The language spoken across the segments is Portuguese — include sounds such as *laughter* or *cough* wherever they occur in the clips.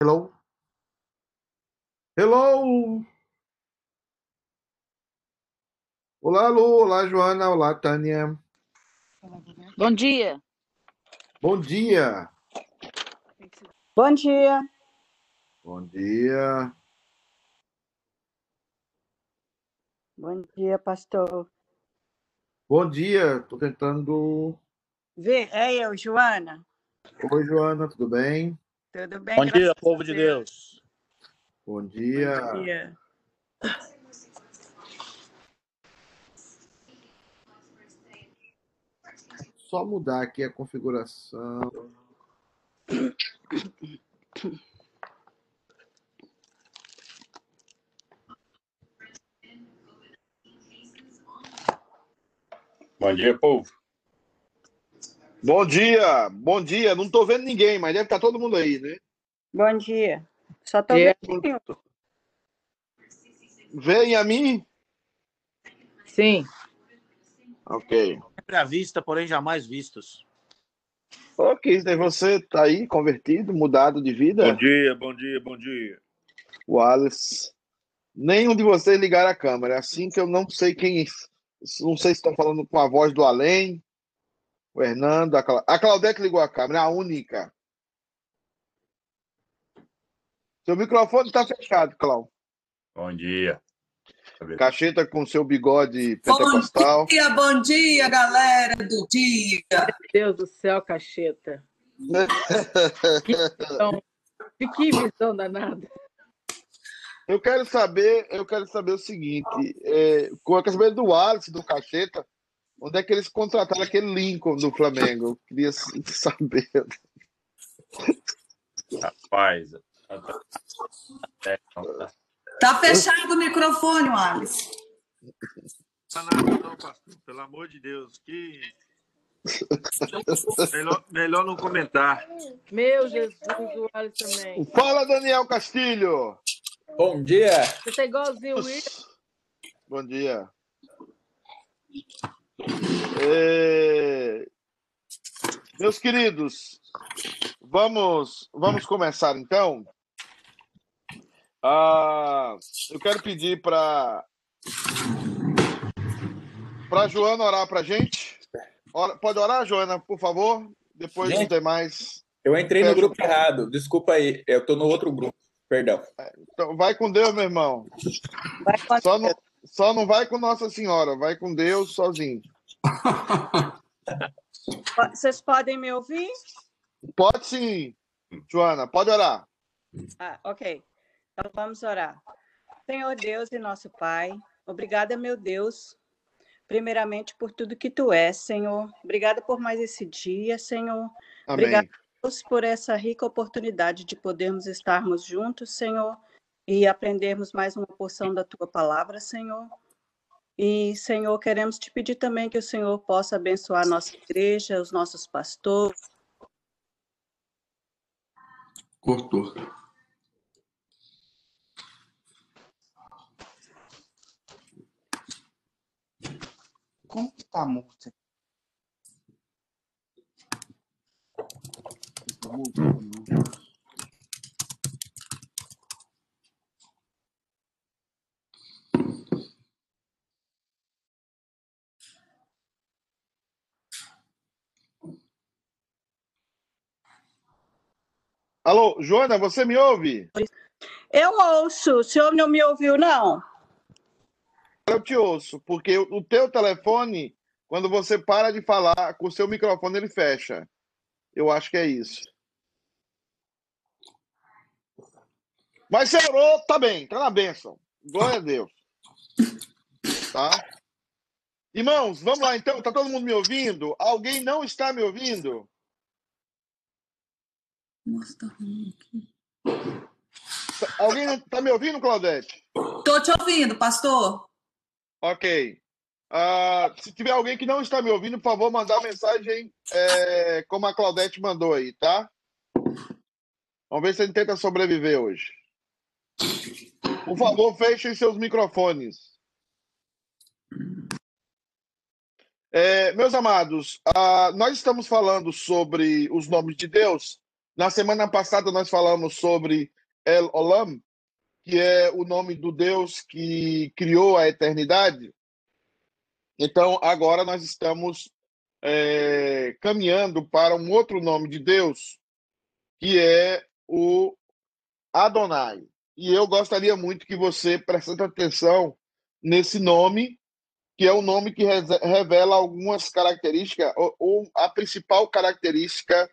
Hello? Hello? Olá, Lu. Olá, Joana. Olá, Tânia. Bom dia. Bom dia. Bom dia. Bom dia. Bom dia, pastor. Bom dia. Estou tentando. Vê, é eu, Joana. Oi, Joana. Tudo bem? Tudo bem? Bom dia, povo de Deus. Bom dia. Bom dia. Só mudar aqui a configuração. Bom dia, povo. Bom dia. Bom dia. Não estou vendo ninguém, mas deve estar todo mundo aí, né? Bom dia. Só tô É. vendo. Vem a mim? Sim. Ok. Sempre à vista, porém jamais vistos. Ok, daí você tá aí convertido, mudado de vida? dia, bom dia, bom dia. Wallace. Nenhum de vocês ligaram a câmera. É assim que eu não sei quem. Não sei se estão falando com a voz do além. O Hernando. A, Cla... a Claudete ligou a câmera, a única. Seu microfone está fechado, Clau. Bom dia. Cacheta com seu bigode Bom pentecostal. dia, bom dia, galera do dia. Deus do céu, cacheta. *laughs* Que visão, que visão danada. Eu quero saber, eu quero saber o seguinte, é, com a saber do Wallace, do Cacheta, onde é que eles contrataram aquele Lincoln do Flamengo? Eu queria *laughs* saber. Rapaz. Tá fechado o microfone, Alice. Pelo amor de Deus, que. Melhor, melhor não comentar. Meu Jesus, o Alisson também. Fala, Daniel Castilho! Bom dia. Você tá igualzinho o Will. Bom dia. É, Meus queridos, vamos, vamos começar então. Ah, eu quero pedir para para Joana orar para gente. Ora- Pode orar, Joana, por favor. Depois Gente. os demais. Eu entrei no grupo errado. Desculpa aí. Eu tô no outro grupo. Perdão. Então, vai com Deus, meu irmão. Vai com Só não, só não vai com Nossa Senhora, vai com Deus sozinho. *laughs* Vocês podem me ouvir? Pode sim, Joana, pode orar. Ah, ok. Então vamos orar. Senhor Deus e nosso Pai, obrigada, meu Deus, primeiramente por tudo que tu és, Senhor. Obrigada por mais esse dia, Senhor. Amém. Obrigada. Deus, por essa rica oportunidade de podermos estarmos juntos, Senhor, e aprendermos mais uma porção da tua palavra, Senhor. E, Senhor, queremos te pedir também que o Senhor possa abençoar a nossa igreja, os nossos pastores. Cortou. Como que tá a música? Alô, Joana, você me ouve? Eu ouço, o senhor não me ouviu, não? Eu te ouço, porque o teu telefone, quando você para de falar, com o seu microfone ele fecha. Eu acho que é isso. Mas você orou, tá bem, tá na bênção. Glória a Deus. Tá? Irmãos, vamos lá então. Tá todo mundo me ouvindo? Alguém não está me ouvindo? Nossa, tá ruim aqui. Alguém tá me ouvindo, Claudete? Tô te ouvindo, pastor. Ok. Ah, se tiver alguém que não está me ouvindo, por favor, mandar mensagem é, como a Claudete mandou aí, tá? Vamos ver se a gente tenta sobreviver hoje. Por favor, fechem seus microfones. É, meus amados, ah, nós estamos falando sobre os nomes de Deus, Na semana passada nós falamos sobre El Olam, que é o nome do Deus que criou a eternidade. Então, agora nós estamos é, caminhando para um outro nome de Deus, que é o Adonai. E eu gostaria muito que você prestasse atenção nesse nome, que é o um nome que revela algumas características, ou, ou a principal característica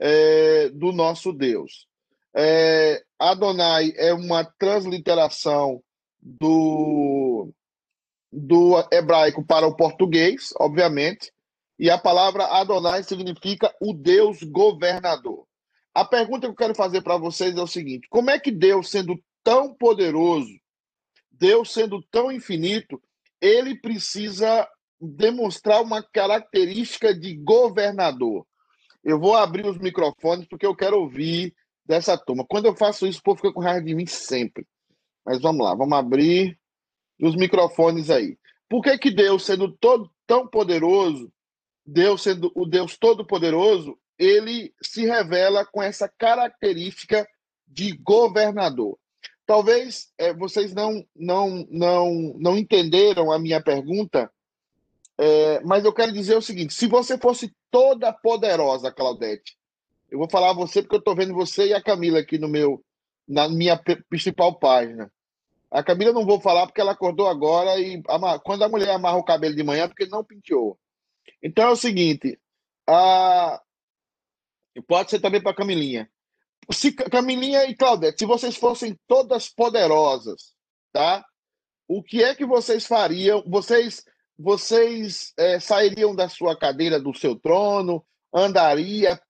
é, do nosso Deus. É, Adonai é uma transliteração do, do hebraico para o português, obviamente, e a palavra Adonai significa o Deus governador. A pergunta que eu quero fazer para vocês é o seguinte: como é que Deus, sendo tão poderoso, Deus sendo tão infinito, ele precisa demonstrar uma característica de governador? Eu vou abrir os microfones porque eu quero ouvir dessa turma. Quando eu faço isso, o povo fica com raiva de mim sempre. Mas vamos lá, vamos abrir os microfones aí. Por que, que Deus, sendo todo, tão poderoso, Deus sendo o Deus todo-poderoso, ele se revela com essa característica de governador. Talvez é, vocês não, não, não, não entenderam a minha pergunta, é, mas eu quero dizer o seguinte: se você fosse toda poderosa, Claudete, eu vou falar a você porque eu estou vendo você e a Camila aqui no meu, na minha principal página. A Camila não vou falar porque ela acordou agora e quando a mulher amarra o cabelo de manhã, porque não penteou. Então é o seguinte, a... pode ser também para Camilinha. Se Camilinha e Claudete, se vocês fossem todas poderosas, tá? O que é que vocês fariam? Vocês vocês é, sairiam da sua cadeira, do seu trono, andaria,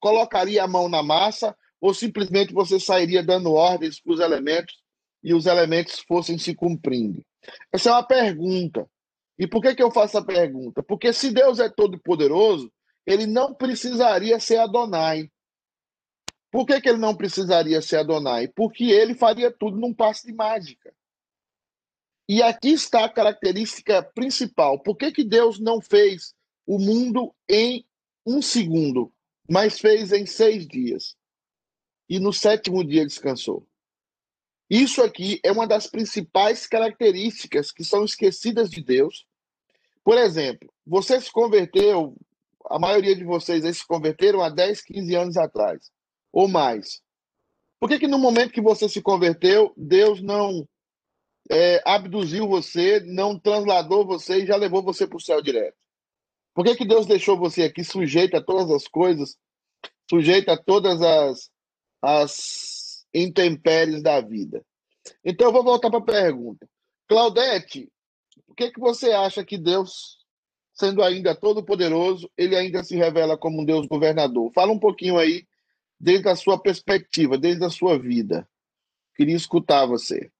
colocaria a mão na massa, ou simplesmente você sairia dando ordens para os elementos e os elementos fossem se cumprindo? Essa é uma pergunta. E por que, que eu faço essa pergunta? Porque se Deus é todo poderoso, ele não precisaria ser Adonai. Por que, que ele não precisaria ser Adonai? Porque ele faria tudo num passo de mágica. E aqui está a característica principal. Por que, que Deus não fez o mundo em um segundo, mas fez em seis dias? E no sétimo dia descansou. Isso aqui é uma das principais características que são esquecidas de Deus. Por exemplo, você se converteu, a maioria de vocês se converteram há 10, 15 anos atrás, ou mais. Por que, que no momento que você se converteu, Deus não é, abduziu você, não transladou você e já levou você para o céu direto? Por que, que Deus deixou você aqui sujeito a todas as coisas, sujeito a todas as, as intempéries da vida? Então, eu vou voltar para a pergunta. Claudete, por que, que você acha que Deus, sendo ainda todo-poderoso, ele ainda se revela como um Deus governador? Fala um pouquinho aí, desde a sua perspectiva, desde a sua vida. Queria escutar você.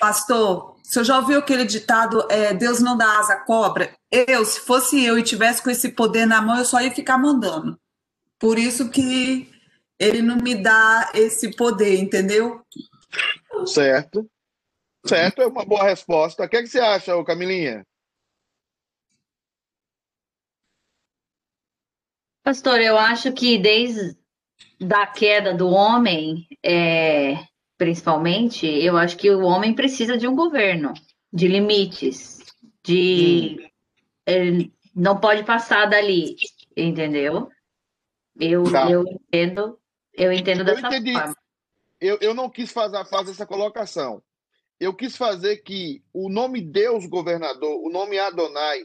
Pastor, você já ouviu aquele ditado, é, Deus não dá asa à cobra? Eu, se fosse eu e tivesse com esse poder na mão, eu só ia ficar mandando. Por isso que ele não me dá esse poder, entendeu? Certo. Certo, é uma boa resposta. O que, é que você acha, Camilinha? Pastor, eu acho que desde da queda do homem, é, principalmente, eu acho que o homem precisa de um governo, de limites, de ele não pode passar dali, entendeu? Eu, tá. eu entendo, eu entendo dessa eu forma. Eu, eu não quis fazer, fazer essa colocação. Eu quis fazer que o nome Deus governador, o nome Adonai,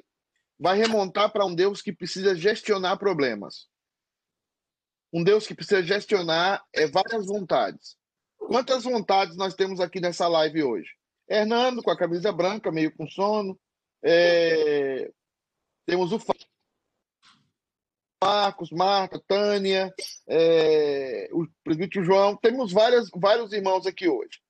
vai remontar para um Deus que precisa gestionar problemas. Um Deus que precisa gestionar é, várias vontades. Quantas vontades nós temos aqui nessa live hoje? Hernando com a camisa branca, meio com sono. É... Temos o Marcos, Marta, Tânia, é... o presbítero João. Temos várias, vários irmãos aqui hoje.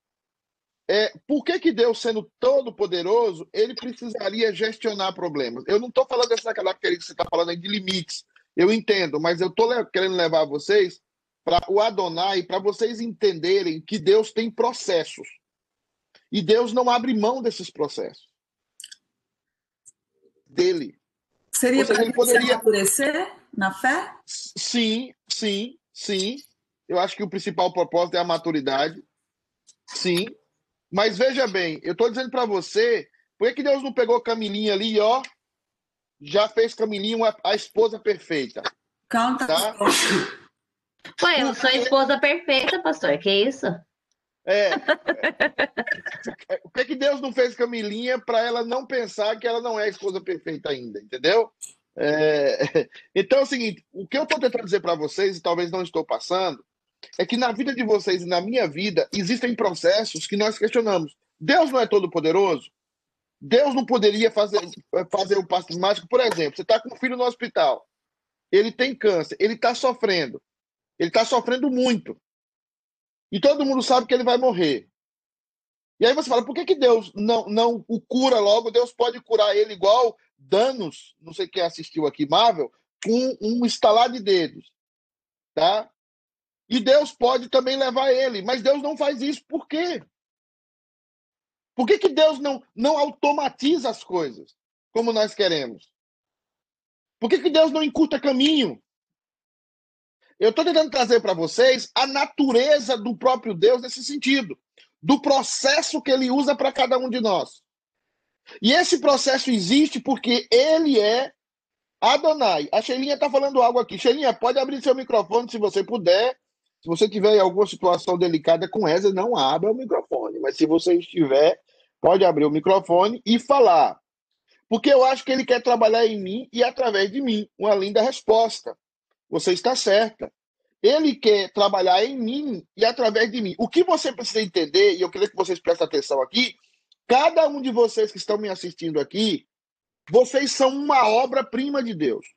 É, por que, que Deus, sendo todo poderoso, ele precisaria gestionar problemas? Eu não estou falando dessa característica que você está falando aí de limites. Eu entendo, mas eu estou querendo levar vocês para o Adonai, para vocês entenderem que Deus tem processos. E Deus não abre mão desses processos. Dele. Seria para ele poderia endurecer? na fé? Sim, sim, sim. Eu acho que o principal propósito é a maturidade. Sim. Mas veja bem, eu estou dizendo para você, por que, que Deus não pegou Camilinha ali ó, já fez Camilinha uma- a esposa perfeita? Canta. Tá? Ué, eu sou a esposa perfeita, pastor. Que isso? É. *laughs* Por que, que Deus não fez Camilinha para ela não pensar que ela não é a esposa perfeita ainda, entendeu? É, *laughs* Então é o seguinte: o que eu estou tentando dizer para vocês, e talvez não estou passando, é que na vida de vocês e na minha vida existem processos que nós questionamos. Deus não é todo poderoso? Deus não poderia fazer, fazer o passo mágico? Por exemplo, você está com um filho no hospital, ele tem câncer, ele está sofrendo, ele está sofrendo muito. E todo mundo sabe que ele vai morrer. E aí você fala, por que, que Deus não, não o cura logo? Deus pode curar ele igual danos, não sei quem assistiu aqui, Marvel, com um estalar de dedos. Tá? E Deus pode também levar ele, mas Deus não faz isso. Por quê? Por que, que Deus não, não automatiza as coisas como nós queremos? Por que, que Deus não encurta caminho? Eu estou tentando trazer para vocês a natureza do próprio Deus nesse sentido, do processo que ele usa para cada um de nós. E esse processo existe porque ele é Adonai. A Sheilinha está falando algo aqui. Sheilinha, pode abrir seu microfone se você puder. Se você tiver alguma situação delicada com essa, não abra o microfone. Mas se você estiver, pode abrir o microfone e falar. Porque eu acho que ele quer trabalhar em mim e através de mim. Uma linda resposta. Você está certa. Ele quer trabalhar em mim e através de mim. O que você precisa entender, e eu queria que vocês prestem atenção aqui, cada um de vocês que estão me assistindo aqui, vocês são uma obra-prima de Deus.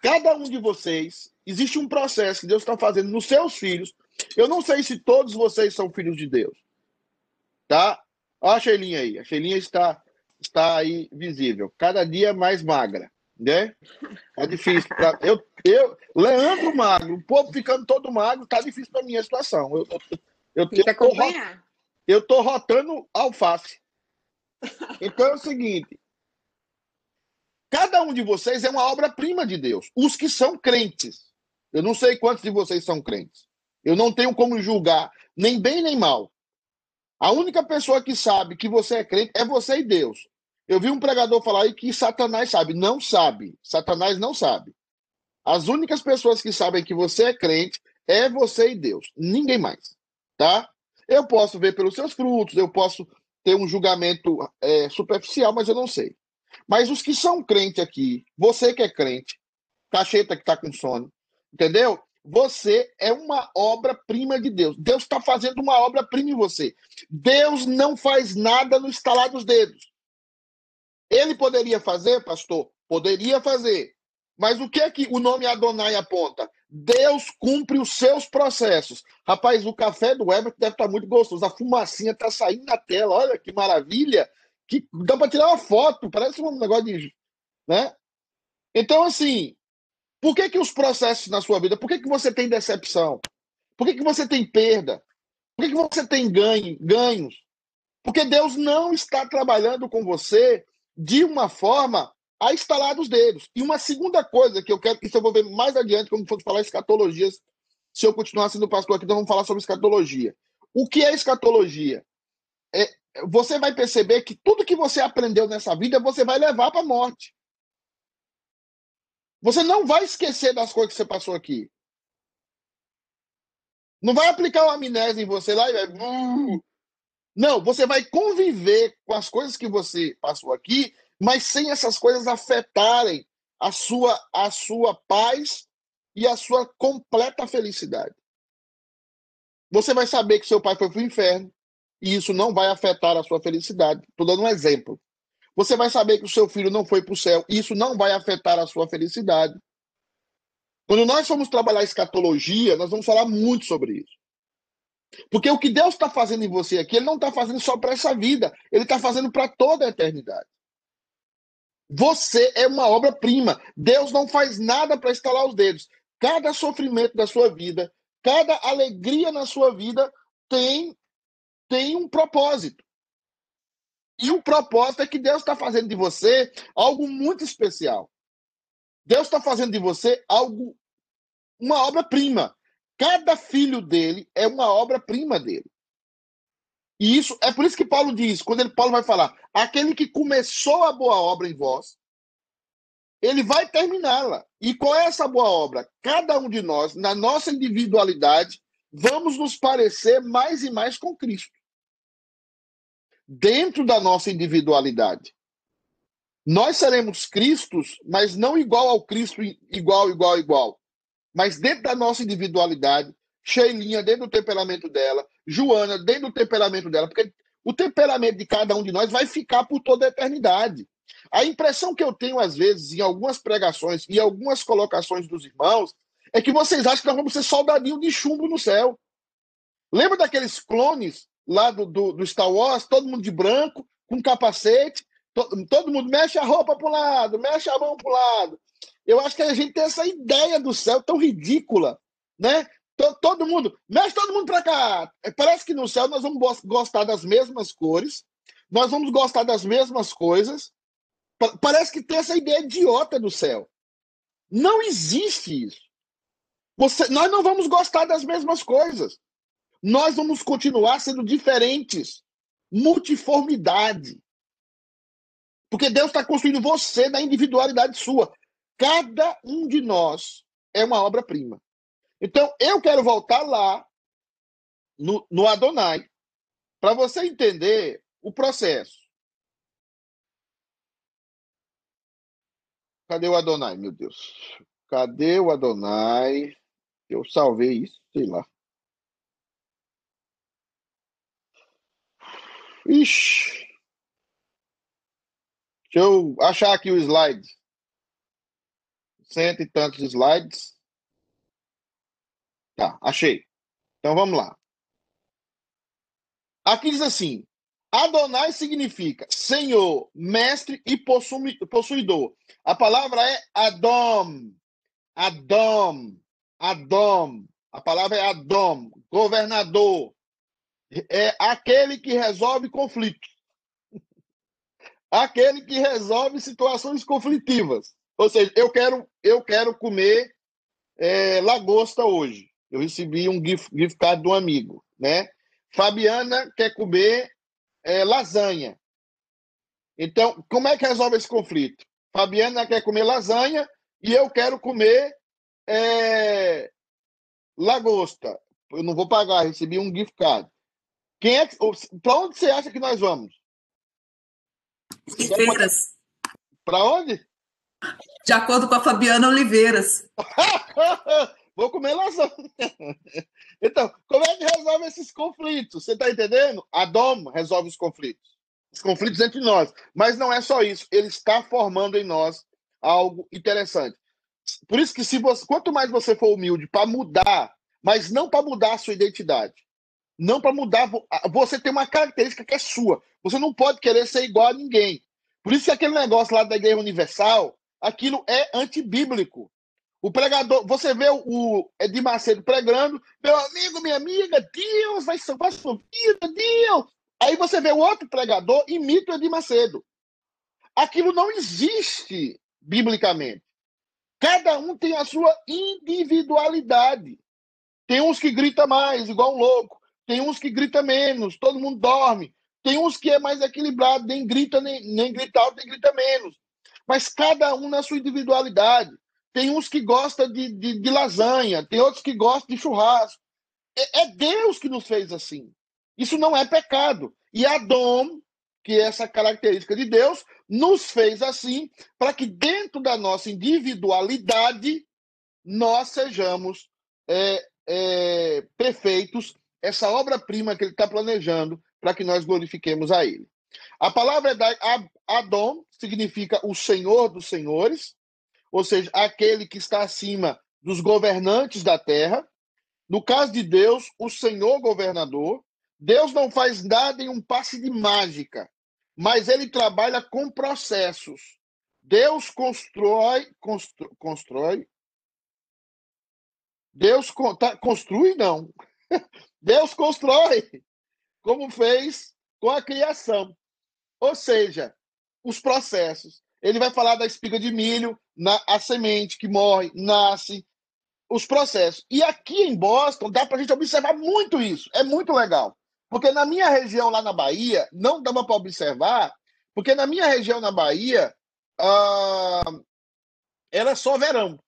Cada um de vocês, existe um processo que Deus está fazendo nos seus filhos. Eu não sei se todos vocês são filhos de Deus. Tá? Olha a Sheilinha aí. A Sheilinha está, está aí visível. Cada dia mais magra. Né? É difícil. Pra... Eu, eu, Leandro magro, o povo ficando todo magro, tá difícil para mim a situação. Eu, eu, eu, que eu tô eu tô rotando alface. Então é o seguinte: cada um de vocês é uma obra-prima de Deus. Os que são crentes. Eu não sei quantos de vocês são crentes. Eu não tenho como julgar, nem bem nem mal. A única pessoa que sabe que você é crente é você e Deus. Eu vi um pregador falar aí que Satanás sabe. Não sabe. Satanás não sabe. As únicas pessoas que sabem que você é crente é você e Deus. Ninguém mais. Tá? Eu posso ver pelos seus frutos, eu posso ter um julgamento é, superficial, mas eu não sei. Mas os que são crentes aqui, você que é crente, cacheta que está com sono, entendeu? Você é uma obra-prima de Deus. Deus está fazendo uma obra-prima em você. Deus não faz nada no estalar dos dedos. Ele poderia fazer, pastor? Poderia fazer. Mas o que é que o nome Adonai aponta? Deus cumpre os seus processos. Rapaz, o café do Everton deve estar muito gostoso. A fumacinha está saindo na tela. Olha que maravilha. Que dá para tirar uma foto. Parece um negócio de. Né? Então, assim, por que, que os processos na sua vida? Por que, que você tem decepção? Por que, que você tem perda? Por que, que você tem ganho, ganhos? Porque Deus não está trabalhando com você de uma forma a estalar dos dedos. E uma segunda coisa que eu quero que isso eu vou ver mais adiante, quando for falar escatologias, se eu continuar sendo pastor aqui, nós vamos falar sobre escatologia. O que é escatologia? É, você vai perceber que tudo que você aprendeu nessa vida, você vai levar para a morte. Você não vai esquecer das coisas que você passou aqui. Não vai aplicar uma amnésia em você lá e vai. Não, você vai conviver com as coisas que você passou aqui, mas sem essas coisas afetarem a sua, a sua paz e a sua completa felicidade. Você vai saber que seu pai foi para o inferno e isso não vai afetar a sua felicidade. Estou dando um exemplo. Você vai saber que o seu filho não foi para o céu e isso não vai afetar a sua felicidade. Quando nós formos trabalhar escatologia, nós vamos falar muito sobre isso. Porque o que Deus está fazendo em você aqui, Ele não está fazendo só para essa vida, Ele está fazendo para toda a eternidade. Você é uma obra-prima. Deus não faz nada para estalar os dedos. Cada sofrimento da sua vida, cada alegria na sua vida tem, tem um propósito. E o propósito é que Deus está fazendo de você algo muito especial. Deus está fazendo de você algo, uma obra-prima. Cada filho dele é uma obra-prima dele. E isso é por isso que Paulo diz, quando ele, Paulo vai falar, aquele que começou a boa obra em vós, ele vai terminá-la. E qual é essa boa obra? Cada um de nós, na nossa individualidade, vamos nos parecer mais e mais com Cristo. Dentro da nossa individualidade. Nós seremos Cristos, mas não igual ao Cristo, igual, igual, igual. Mas dentro da nossa individualidade, Sheilinha dentro do temperamento dela, Joana dentro do temperamento dela, porque o temperamento de cada um de nós vai ficar por toda a eternidade. A impressão que eu tenho, às vezes, em algumas pregações e algumas colocações dos irmãos, é que vocês acham que nós vamos ser soldadinho de chumbo no céu. Lembra daqueles clones lá do, do, do Star Wars, todo mundo de branco, com capacete, to, todo mundo mexe a roupa para o lado, mexe a mão para o lado. Eu acho que a gente tem essa ideia do céu tão ridícula, né? todo mundo, mexe todo mundo para cá. Parece que no céu nós vamos gostar das mesmas cores, nós vamos gostar das mesmas coisas. Parece que tem essa ideia idiota do céu. Não existe isso. Você, nós não vamos gostar das mesmas coisas. Nós vamos continuar sendo diferentes. Multiformidade. Porque Deus está construindo você na individualidade sua. Cada um de nós é uma obra-prima. Então, eu quero voltar lá no, no Adonai para você entender o processo. Cadê o Adonai, meu Deus? Cadê o Adonai? Eu salvei isso, sei lá. Ixi. Deixa eu achar aqui o slide. Cento e tantos slides. Tá, achei. Então vamos lá. Aqui diz assim: Adonai significa Senhor, mestre e possuidor. A palavra é Adom. Adom. Adom. A palavra é Adom, governador. É aquele que resolve conflitos. *laughs* Aquele que resolve situações conflitivas. Ou seja, eu quero, eu quero comer é, lagosta hoje. Eu recebi um gift, gift card de um amigo, né? Fabiana quer comer é, lasanha. Então, como é que resolve esse conflito? Fabiana quer comer lasanha e eu quero comer é, lagosta. Eu não vou pagar, recebi um gift card. Quem é para onde você acha que nós vamos? Oliveiras. Para onde? De acordo com a Fabiana Oliveiras. *laughs* vou comer lasanha. Então, como é que resolve esses conflitos? Você está entendendo? A DOM resolve os conflitos. Os conflitos entre nós. Mas não é só isso. Ele está formando em nós algo interessante. Por isso que se você, quanto mais você for humilde para mudar, mas não para mudar a sua identidade, não para mudar, você tem uma característica que é sua. Você não pode querer ser igual a ninguém. Por isso que aquele negócio lá da Igreja Universal, aquilo é antibíblico. O pregador, você vê o Edir Macedo pregando, meu amigo, minha amiga, Deus vai salvar sua vida, Deus. Aí você vê o outro pregador, imita o Edir Macedo. Aquilo não existe biblicamente. Cada um tem a sua individualidade. Tem uns que grita mais, igual um louco. Tem uns que grita menos, todo mundo dorme. Tem uns que é mais equilibrado, nem grita, nem, nem grita alto, nem grita menos. Mas cada um na sua individualidade. Tem uns que gostam de, de, de lasanha, tem outros que gostam de churrasco. É, é Deus que nos fez assim. Isso não é pecado. E Adão, que é essa característica de Deus, nos fez assim para que dentro da nossa individualidade nós sejamos é, é, perfeitos, essa obra-prima que ele está planejando para que nós glorifiquemos a ele. A palavra Adão significa o Senhor dos Senhores, ou seja, aquele que está acima dos governantes da terra. No caso de Deus, o Senhor governador. Deus não faz nada em um passe de mágica, mas ele trabalha com processos. Deus constrói, constrói, constrói Deus tá, construi, não. *laughs* Deus constrói, como fez com a criação. Ou seja, os processos. Ele vai falar da espiga de milho, na, a semente que morre, nasce, os processos. E aqui em Boston dá para a gente observar muito isso. É muito legal. Porque na minha região lá na Bahia, não dava para observar, porque na minha região na Bahia, ah, era só verão.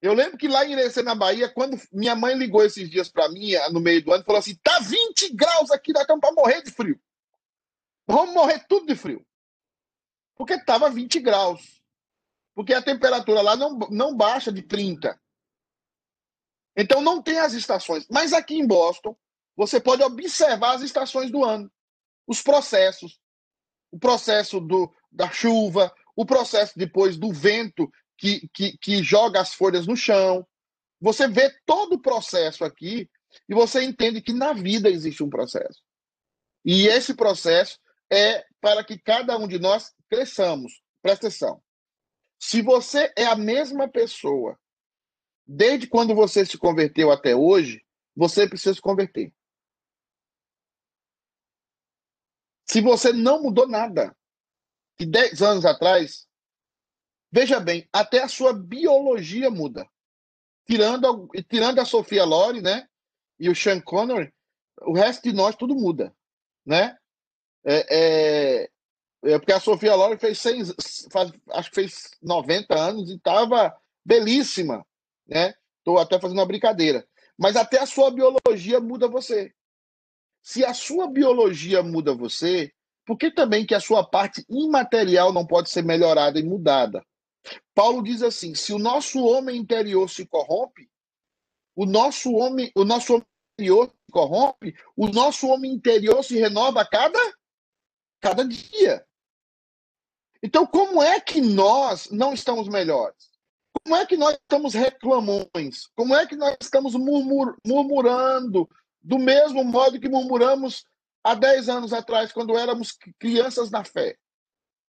Eu lembro que lá em Irecê, na Bahia, quando minha mãe ligou esses dias para mim, no meio do ano, falou assim: tá 20 graus aqui, nós estamos para morrer de frio. Vamos morrer tudo de frio. Porque estava 20 graus. Porque a temperatura lá não, não baixa de 30. Então não tem as estações. Mas aqui em Boston, você pode observar as estações do ano, os processos. O processo do, da chuva, o processo depois do vento que, que, que joga as folhas no chão. Você vê todo o processo aqui e você entende que na vida existe um processo. E esse processo é para que cada um de nós cresçamos. Presta atenção. Se você é a mesma pessoa desde quando você se converteu até hoje, você precisa se converter. Se você não mudou nada de 10 anos atrás, veja bem, até a sua biologia muda. Tirando, tirando a Sofia Lore, né? E o Sean Connery, o resto de nós tudo muda, né? É, é, é porque a Sofia Lore fez 100, faz, acho que fez 90 anos e estava belíssima, né? Estou até fazendo uma brincadeira. Mas até a sua biologia muda você. Se a sua biologia muda você, por que também que a sua parte imaterial não pode ser melhorada e mudada? Paulo diz assim: se o nosso homem interior se corrompe, o nosso homem, o nosso homem interior se corrompe, o nosso homem interior se renova a cada cada dia. Então, como é que nós não estamos melhores? Como é que nós estamos reclamões? Como é que nós estamos murmur, murmurando do mesmo modo que murmuramos há 10 anos atrás, quando éramos crianças na fé?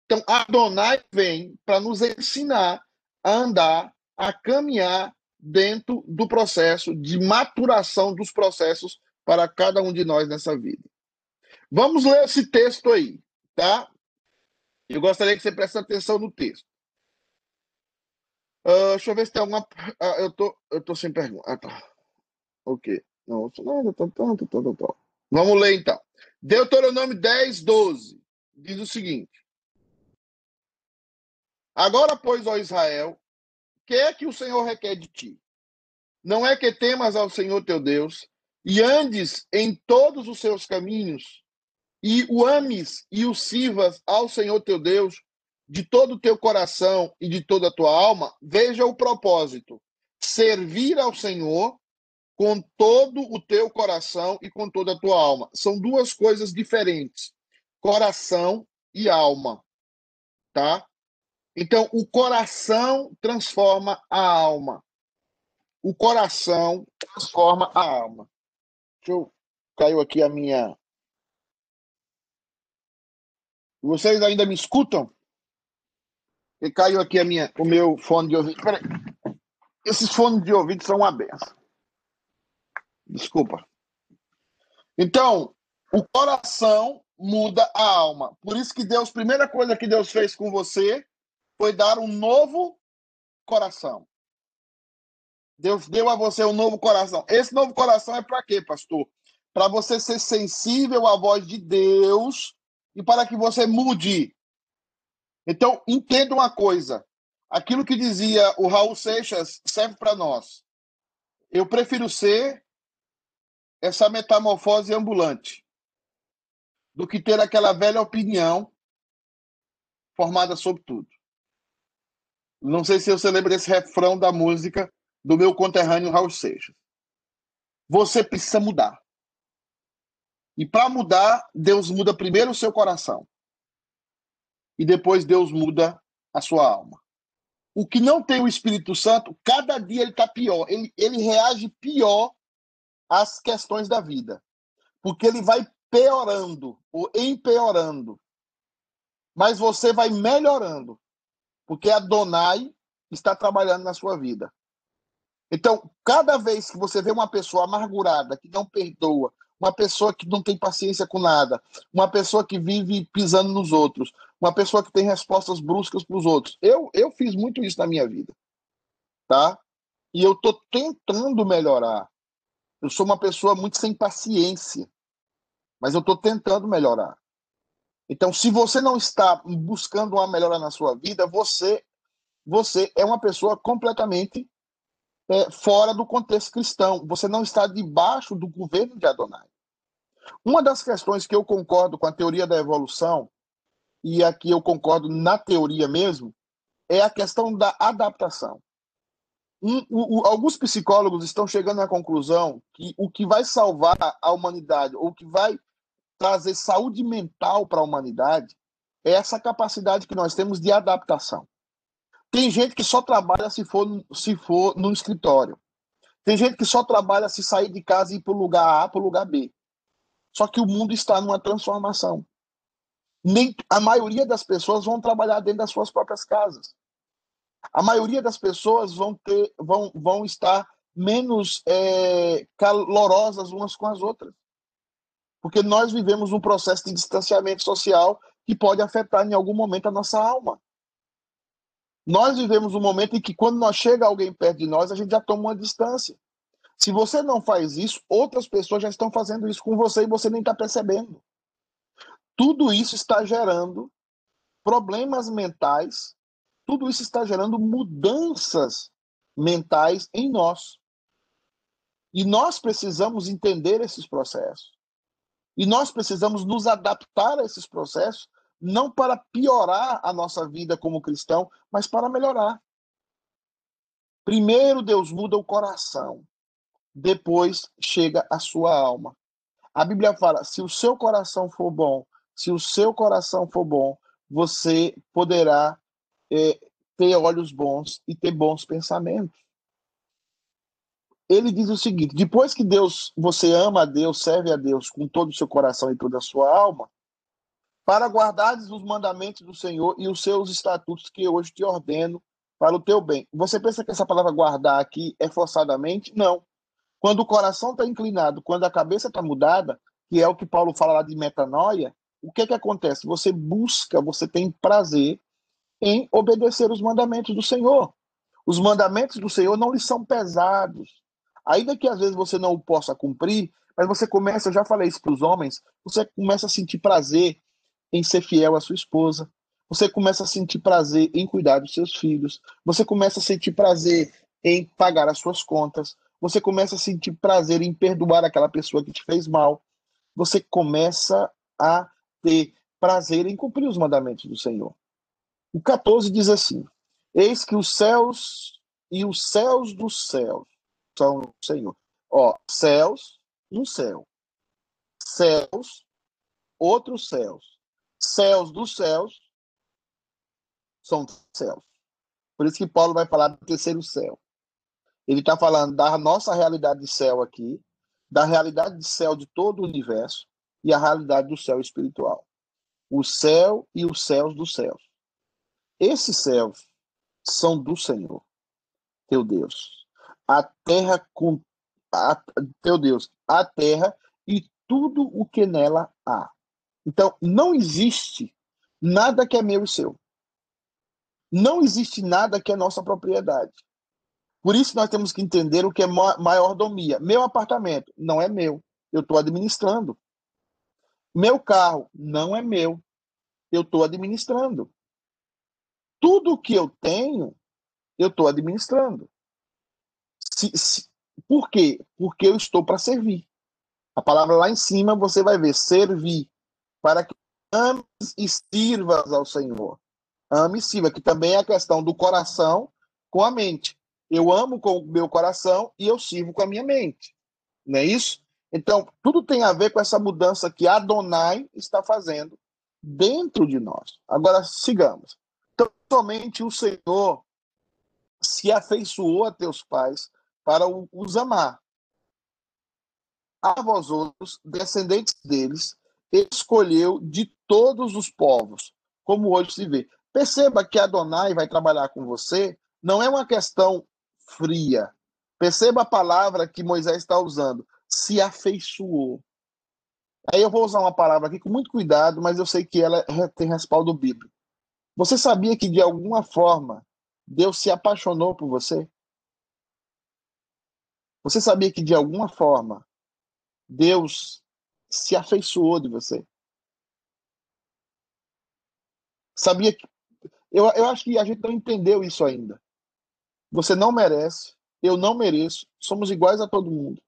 Então, Adonai vem para nos ensinar a andar, a caminhar dentro do processo de maturação dos processos para cada um de nós nessa vida. Vamos ler esse texto aí, tá? Eu gostaria que você preste atenção no texto. Uh, deixa eu ver se tem alguma. Uh, eu, tô, eu tô sem pergunta. Ah, tá. Ok. Não, nada, tá, tá, tá, tá, tá. Vamos ler então. Deuteronômio 10, 12. Diz o seguinte: Agora, pois, ó Israel, que é que o Senhor requer de ti? Não é que temas ao Senhor teu Deus e andes em todos os seus caminhos e o ames e o sirvas ao Senhor teu Deus de todo o teu coração e de toda a tua alma, veja o propósito: servir ao Senhor com todo o teu coração e com toda a tua alma. São duas coisas diferentes: coração e alma, tá? Então, o coração transforma a alma. O coração transforma a alma. Deixa eu... Caiu aqui a minha. Vocês ainda me escutam? E caiu aqui a minha, o meu fone de ouvido. Peraí. Esses fones de ouvido são uma benção. Desculpa. Então, o coração muda a alma. Por isso que Deus, primeira coisa que Deus fez com você foi dar um novo coração. Deus deu a você um novo coração. Esse novo coração é para quê, pastor? Para você ser sensível à voz de Deus e para que você mude. Então, entenda uma coisa. Aquilo que dizia o Raul Seixas serve para nós. Eu prefiro ser essa metamorfose ambulante do que ter aquela velha opinião formada sobre tudo. Não sei se você lembra desse refrão da música do meu conterrâneo Raul Seixas. Você precisa mudar. E para mudar, Deus muda primeiro o seu coração e depois Deus muda a sua alma. O que não tem o Espírito Santo, cada dia ele está pior. Ele, ele reage pior às questões da vida. Porque ele vai piorando ou empeorando. Mas você vai melhorando. Porque a Donai está trabalhando na sua vida. Então, cada vez que você vê uma pessoa amargurada, que não perdoa, uma pessoa que não tem paciência com nada, uma pessoa que vive pisando nos outros, uma pessoa que tem respostas bruscas para os outros. Eu, eu fiz muito isso na minha vida, tá? E eu tô tentando melhorar. Eu sou uma pessoa muito sem paciência, mas eu tô tentando melhorar. Então, se você não está buscando uma melhora na sua vida, você você é uma pessoa completamente é, fora do contexto cristão. Você não está debaixo do governo de Adonai. Uma das questões que eu concordo com a teoria da evolução, e aqui eu concordo na teoria mesmo, é a questão da adaptação. Um, o, alguns psicólogos estão chegando à conclusão que o que vai salvar a humanidade, ou o que vai trazer saúde mental para a humanidade, é essa capacidade que nós temos de adaptação. Tem gente que só trabalha se for, se for no escritório. Tem gente que só trabalha se sair de casa e ir para o lugar A para o lugar B. Só que o mundo está numa transformação. Nem, a maioria das pessoas vão trabalhar dentro das suas próprias casas. A maioria das pessoas vão, ter, vão, vão estar menos é, calorosas umas com as outras. Porque nós vivemos um processo de distanciamento social que pode afetar em algum momento a nossa alma. Nós vivemos um momento em que, quando nós chega alguém perto de nós, a gente já toma uma distância. Se você não faz isso, outras pessoas já estão fazendo isso com você e você nem está percebendo. Tudo isso está gerando problemas mentais, tudo isso está gerando mudanças mentais em nós. E nós precisamos entender esses processos. E nós precisamos nos adaptar a esses processos não para piorar a nossa vida como cristão, mas para melhorar. Primeiro Deus muda o coração, depois chega a sua alma. A Bíblia fala: se o seu coração for bom, se o seu coração for bom, você poderá é, ter olhos bons e ter bons pensamentos. Ele diz o seguinte: depois que Deus, você ama a Deus, serve a Deus com todo o seu coração e toda a sua alma, para guardares os mandamentos do Senhor e os seus estatutos que hoje te ordeno para o teu bem. Você pensa que essa palavra guardar aqui é forçadamente? Não. Quando o coração está inclinado, quando a cabeça está mudada, que é o que Paulo fala lá de metanoia, o que, que acontece? Você busca, você tem prazer em obedecer os mandamentos do Senhor. Os mandamentos do Senhor não lhes são pesados. Ainda que às vezes você não o possa cumprir, mas você começa, eu já falei isso para os homens, você começa a sentir prazer em ser fiel à sua esposa. Você começa a sentir prazer em cuidar dos seus filhos. Você começa a sentir prazer em pagar as suas contas. Você começa a sentir prazer em perdoar aquela pessoa que te fez mal. Você começa a ter prazer em cumprir os mandamentos do Senhor. O 14 diz assim: Eis que os céus e os céus dos céus são o Senhor. Ó, céus, um céu. Céus, outros céus céus dos céus são céus. Por isso que Paulo vai falar do terceiro céu. Ele está falando da nossa realidade de céu aqui, da realidade de céu de todo o universo e a realidade do céu espiritual. O céu e os céus dos céus. Esses céus são do Senhor, teu Deus. A terra com a, teu Deus, a terra e tudo o que nela há. Então, não existe nada que é meu e seu. Não existe nada que é nossa propriedade. Por isso, nós temos que entender o que é maiordomia. Meu apartamento não é meu, eu estou administrando. Meu carro não é meu, eu estou administrando. Tudo que eu tenho, eu estou administrando. Se, se, por quê? Porque eu estou para servir. A palavra lá em cima você vai ver servir para que ames e sirvas ao Senhor. Ame e sirva, que também é a questão do coração com a mente. Eu amo com o meu coração e eu sirvo com a minha mente. Não é isso? Então, tudo tem a ver com essa mudança que Adonai está fazendo dentro de nós. Agora, sigamos. Então, somente o Senhor se afeiçoou a teus pais para os amar. A vós outros, descendentes deles, escolheu de todos os povos, como hoje se vê. Perceba que Adonai vai trabalhar com você, não é uma questão fria. Perceba a palavra que Moisés está usando, se afeiçoou. Aí eu vou usar uma palavra aqui com muito cuidado, mas eu sei que ela tem respaldo bíblico. Você sabia que de alguma forma Deus se apaixonou por você? Você sabia que de alguma forma Deus se afeiçoou de você? Sabia que. Eu, eu acho que a gente não entendeu isso ainda. Você não merece, eu não mereço, somos iguais a todo mundo.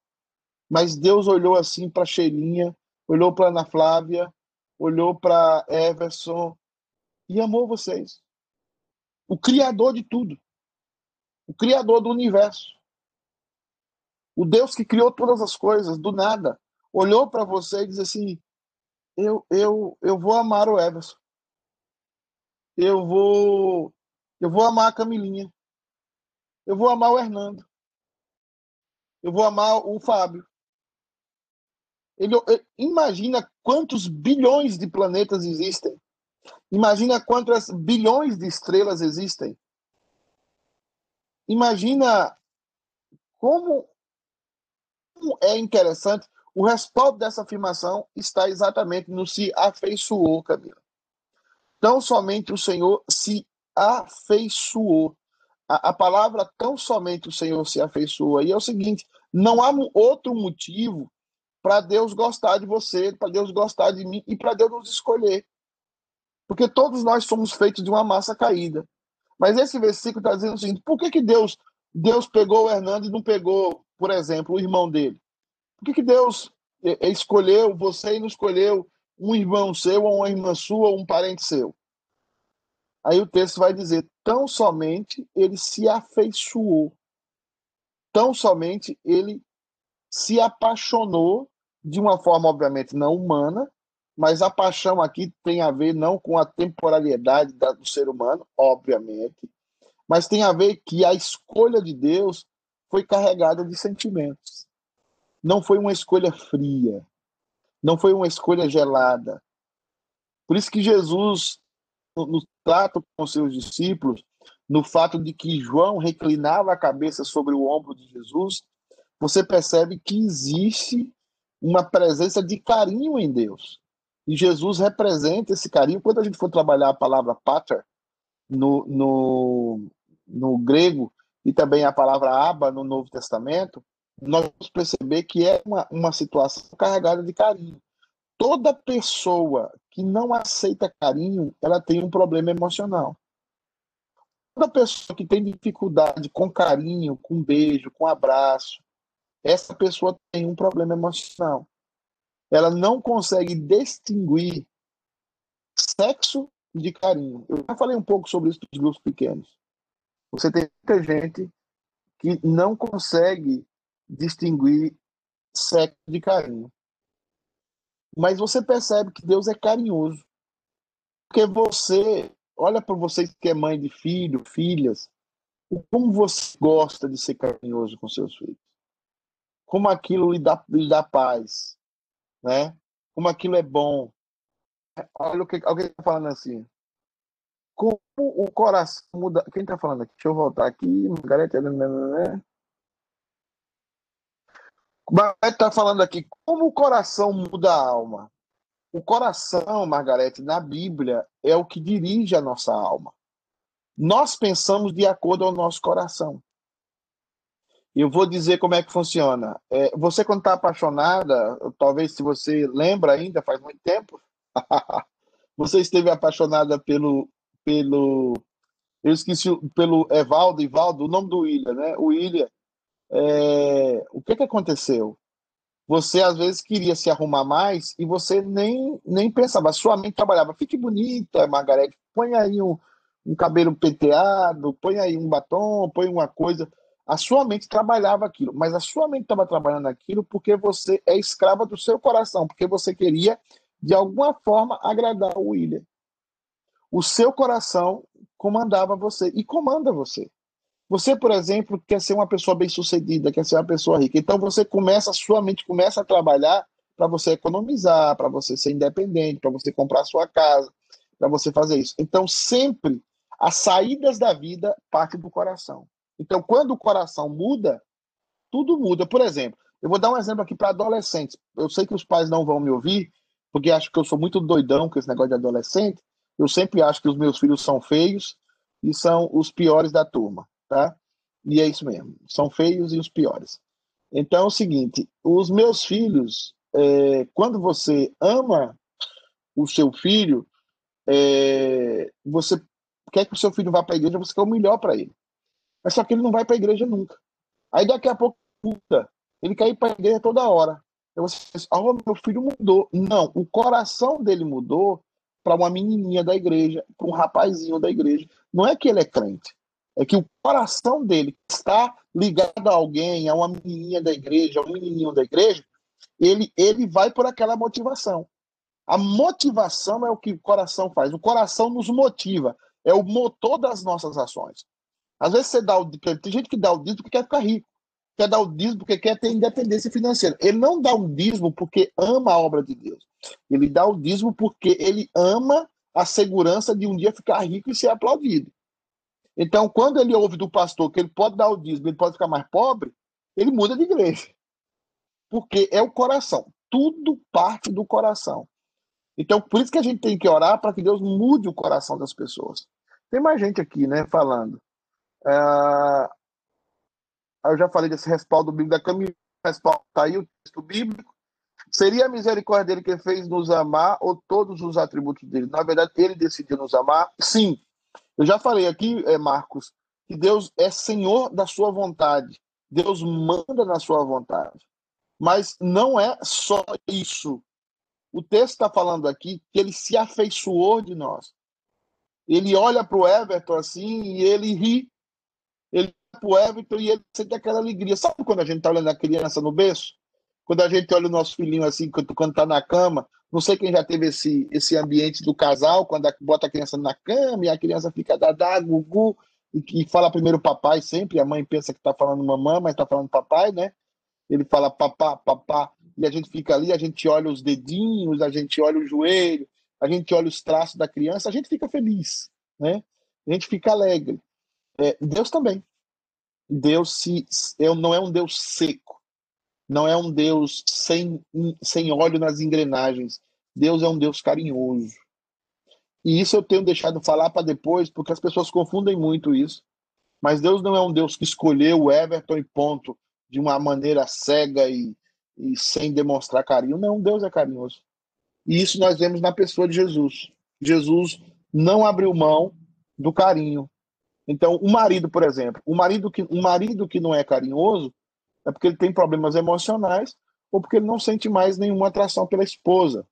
Mas Deus olhou assim para Cheirinha, olhou para Ana Flávia, olhou para Everson e amou vocês. O Criador de tudo. O Criador do universo. O Deus que criou todas as coisas, do nada, olhou para você e disse assim: eu, eu, eu vou amar o Everson. Eu vou, eu vou amar a Camilinha. Eu vou amar o Hernando. Eu vou amar o Fábio. Ele, imagina quantos bilhões de planetas existem. Imagina quantas bilhões de estrelas existem. Imagina como é interessante. O respaldo dessa afirmação está exatamente no se afeiçoou, Camila. Tão somente o Senhor se afeiçoou. A, a palavra tão somente o Senhor se afeiçoou. E é o seguinte: não há outro motivo para Deus gostar de você, para Deus gostar de mim e para Deus nos escolher. Porque todos nós somos feitos de uma massa caída. Mas esse versículo está dizendo o seguinte: por que, que Deus, Deus pegou o Hernando e não pegou, por exemplo, o irmão dele? Por que, que Deus é, é, escolheu você e não escolheu um irmão seu, ou uma irmã sua, ou um parente seu? Aí o texto vai dizer: tão somente ele se afeiçoou, tão somente ele se apaixonou de uma forma, obviamente, não humana, mas a paixão aqui tem a ver não com a temporalidade do ser humano, obviamente, mas tem a ver que a escolha de Deus foi carregada de sentimentos. Não foi uma escolha fria, não foi uma escolha gelada. Por isso que Jesus, no trato com seus discípulos, no fato de que João reclinava a cabeça sobre o ombro de Jesus, você percebe que existe uma presença de carinho em Deus. E Jesus representa esse carinho. Quando a gente for trabalhar a palavra pater no, no, no grego e também a palavra aba no Novo Testamento, nós vamos perceber que é uma, uma situação carregada de carinho. Toda pessoa que não aceita carinho, ela tem um problema emocional. Toda pessoa que tem dificuldade com carinho, com beijo, com abraço, essa pessoa tem um problema emocional. Ela não consegue distinguir sexo de carinho. Eu já falei um pouco sobre isso dos grupos pequenos. Você tem muita gente que não consegue distinguir sexo de carinho. Mas você percebe que Deus é carinhoso. Porque você, olha para você que é mãe de filho, filhas, como você gosta de ser carinhoso com seus filhos como aquilo lhe dá, lhe dá paz, né? Como aquilo é bom. Olha o que alguém está falando assim. Como o coração muda. Quem está falando aqui? Deixa eu voltar aqui. Margarete. Né, né, né, Margarete está falando aqui. Como o coração muda a alma? O coração, Margarete, na Bíblia, é o que dirige a nossa alma. Nós pensamos de acordo ao nosso coração. Eu vou dizer como é que funciona. É, você, quando está apaixonada, talvez se você lembra ainda, faz muito tempo, *laughs* você esteve apaixonada pelo. pelo eu esqueci, pelo Evaldo, Ivaldo, o nome do William, né? O William. É, o que, que aconteceu? Você, às vezes, queria se arrumar mais e você nem, nem pensava. Sua mente trabalhava. Fique bonita, Margarete, põe aí um, um cabelo penteado, põe aí um batom, põe uma coisa. A sua mente trabalhava aquilo, mas a sua mente estava trabalhando aquilo porque você é escrava do seu coração, porque você queria, de alguma forma, agradar o William. O seu coração comandava você e comanda você. Você, por exemplo, quer ser uma pessoa bem-sucedida, quer ser uma pessoa rica. Então você começa, sua mente começa a trabalhar para você economizar, para você ser independente, para você comprar sua casa, para você fazer isso. Então sempre as saídas da vida partem do coração. Então, quando o coração muda, tudo muda. Por exemplo, eu vou dar um exemplo aqui para adolescentes. Eu sei que os pais não vão me ouvir, porque acham que eu sou muito doidão com esse negócio de adolescente, Eu sempre acho que os meus filhos são feios e são os piores da turma, tá? E é isso mesmo, são feios e os piores. Então é o seguinte, os meus filhos, é, quando você ama o seu filho, é, você quer que o seu filho vá para a igreja, você quer o melhor para ele. Mas só que ele não vai para a igreja nunca. Aí daqui a pouco, puta, ele quer ir para a igreja toda hora. Aí você diz, oh, meu filho mudou. Não, o coração dele mudou para uma menininha da igreja, para um rapazinho da igreja. Não é que ele é crente, é que o coração dele está ligado a alguém, a uma menininha da igreja, a um menininho da igreja, ele, ele vai por aquela motivação. A motivação é o que o coração faz. O coração nos motiva, é o motor das nossas ações. Às vezes você dá o tem gente que dá o dízimo porque quer ficar rico, quer dar o dízimo porque quer ter independência financeira. Ele não dá um dízimo porque ama a obra de Deus. Ele dá o dízimo porque ele ama a segurança de um dia ficar rico e ser aplaudido. Então, quando ele ouve do pastor que ele pode dar o dízimo, ele pode ficar mais pobre, ele muda de igreja. Porque é o coração. Tudo parte do coração. Então, por isso que a gente tem que orar para que Deus mude o coração das pessoas. Tem mais gente aqui, né, falando. Uh, eu já falei desse respaldo bíblico da caminho, respaldo está aí o texto bíblico. Seria a misericórdia dele que fez nos amar ou todos os atributos dele? Na verdade, ele decidiu nos amar? Sim. Eu já falei aqui, é, Marcos, que Deus é senhor da sua vontade. Deus manda na sua vontade. Mas não é só isso. O texto está falando aqui que ele se afeiçoou de nós. Ele olha para o Everton assim e ele ri. Ele olha para o Everton e ele sente aquela alegria. Sabe quando a gente está olhando a criança no berço? Quando a gente olha o nosso filhinho assim, quando está na cama, não sei quem já teve esse, esse ambiente do casal, quando bota a criança na cama e a criança fica dadá, gugu, e, e fala primeiro papai sempre, a mãe pensa que está falando mamãe, mas está falando papai, né? Ele fala papá, papá, e a gente fica ali, a gente olha os dedinhos, a gente olha o joelho, a gente olha os traços da criança, a gente fica feliz, né? A gente fica alegre. É, Deus também. Deus se, não é um Deus seco, não é um Deus sem, sem óleo nas engrenagens. Deus é um Deus carinhoso. E isso eu tenho deixado falar para depois, porque as pessoas confundem muito isso. Mas Deus não é um Deus que escolheu o Everton e ponto, de uma maneira cega e, e sem demonstrar carinho. Não, Deus é carinhoso. E isso nós vemos na pessoa de Jesus. Jesus não abriu mão do carinho. Então, o marido, por exemplo, o marido que, um marido que não é carinhoso é porque ele tem problemas emocionais ou porque ele não sente mais nenhuma atração pela esposa.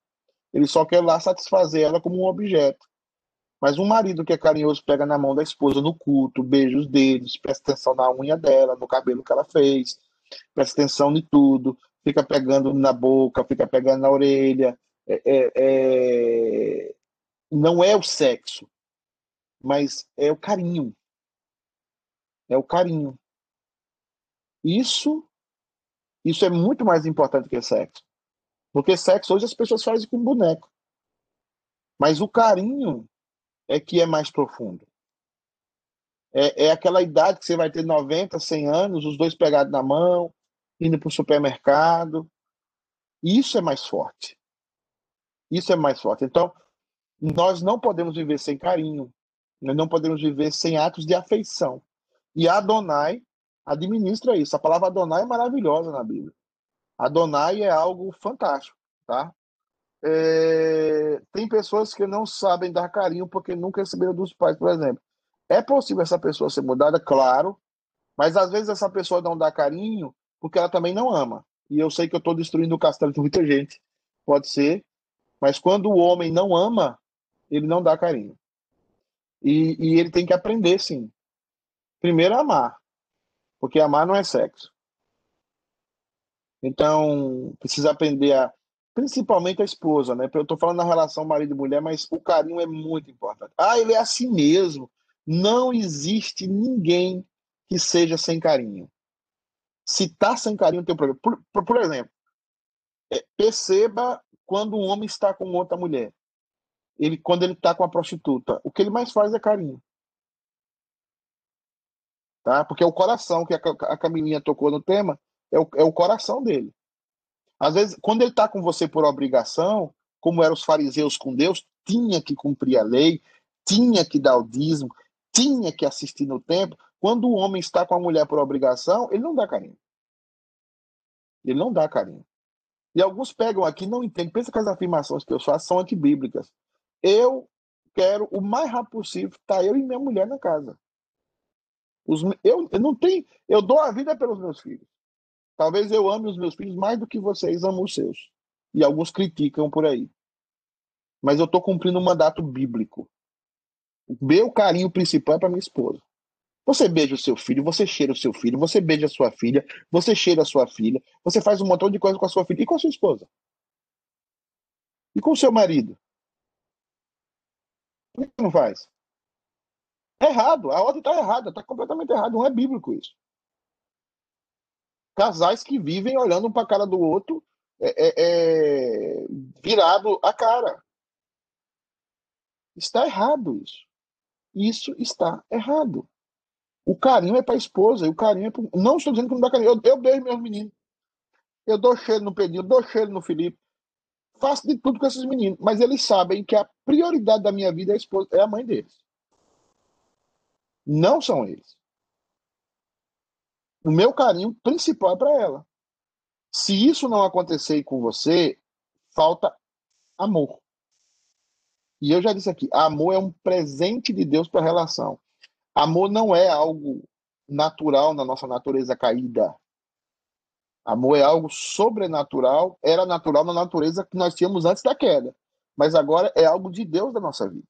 Ele só quer lá satisfazer ela como um objeto. Mas um marido que é carinhoso pega na mão da esposa no culto, beija os dedos, presta atenção na unha dela, no cabelo que ela fez, presta atenção em tudo, fica pegando na boca, fica pegando na orelha. É, é, é... Não é o sexo, mas é o carinho. É o carinho. Isso, isso é muito mais importante que sexo. Porque sexo hoje as pessoas fazem com boneco. Mas o carinho é que é mais profundo. É, é aquela idade que você vai ter 90, 100 anos, os dois pegados na mão, indo para o supermercado. Isso é mais forte. Isso é mais forte. Então, nós não podemos viver sem carinho. Nós não podemos viver sem atos de afeição. E Adonai administra isso. A palavra Adonai é maravilhosa na Bíblia. Adonai é algo fantástico, tá? É... Tem pessoas que não sabem dar carinho porque nunca receberam dos pais, por exemplo. É possível essa pessoa ser mudada, claro, mas às vezes essa pessoa não dá carinho porque ela também não ama. E eu sei que eu estou destruindo o castelo de muita gente, pode ser, mas quando o homem não ama, ele não dá carinho. E, e ele tem que aprender, sim. Primeiro, amar, porque amar não é sexo. Então, precisa aprender a. Principalmente a esposa, né? Eu estou falando na relação marido e mulher, mas o carinho é muito importante. Ah, ele é assim mesmo. Não existe ninguém que seja sem carinho. Se tá sem carinho, tem problema. Por, por, por exemplo, é, perceba quando um homem está com outra mulher. Ele, quando ele está com a prostituta, o que ele mais faz é carinho. Tá? Porque é o coração que a, a Camilinha tocou no tema, é o, é o coração dele. Às vezes, quando ele está com você por obrigação, como eram os fariseus com Deus, tinha que cumprir a lei, tinha que dar o dízimo, tinha que assistir no templo. Quando o homem está com a mulher por obrigação, ele não dá carinho. Ele não dá carinho. E alguns pegam aqui, não entendem, pensa que as afirmações que eu faço são antibíblicas. Eu quero, o mais rápido possível, estar tá eu e minha mulher na casa. Os, eu, eu não tenho, eu dou a vida pelos meus filhos. Talvez eu ame os meus filhos mais do que vocês amam os seus. E alguns criticam por aí. Mas eu estou cumprindo um mandato bíblico. O meu carinho principal é para minha esposa. Você beija o seu filho, você cheira o seu filho, você beija a sua filha, você cheira a sua filha, você faz um montão de coisa com a sua filha e com a sua esposa. E com o seu marido. Por que não faz? É errado, a ordem está errada, está completamente errado, não é bíblico isso. Casais que vivem olhando um para a cara do outro, é, é, é, virado a cara. Está errado isso. Isso está errado. O carinho é para a esposa, e o carinho é para. Não estou dizendo que não dá carinho. Eu, eu beijo meus meninos. Eu dou cheiro no Pedrinho, dou cheiro no Felipe. Faço de tudo com esses meninos. Mas eles sabem que a prioridade da minha vida é a, esposa, é a mãe deles. Não são eles. O meu carinho principal é para ela. Se isso não acontecer com você, falta amor. E eu já disse aqui, amor é um presente de Deus para a relação. Amor não é algo natural na nossa natureza caída. Amor é algo sobrenatural, era natural na natureza que nós tínhamos antes da queda, mas agora é algo de Deus da nossa vida.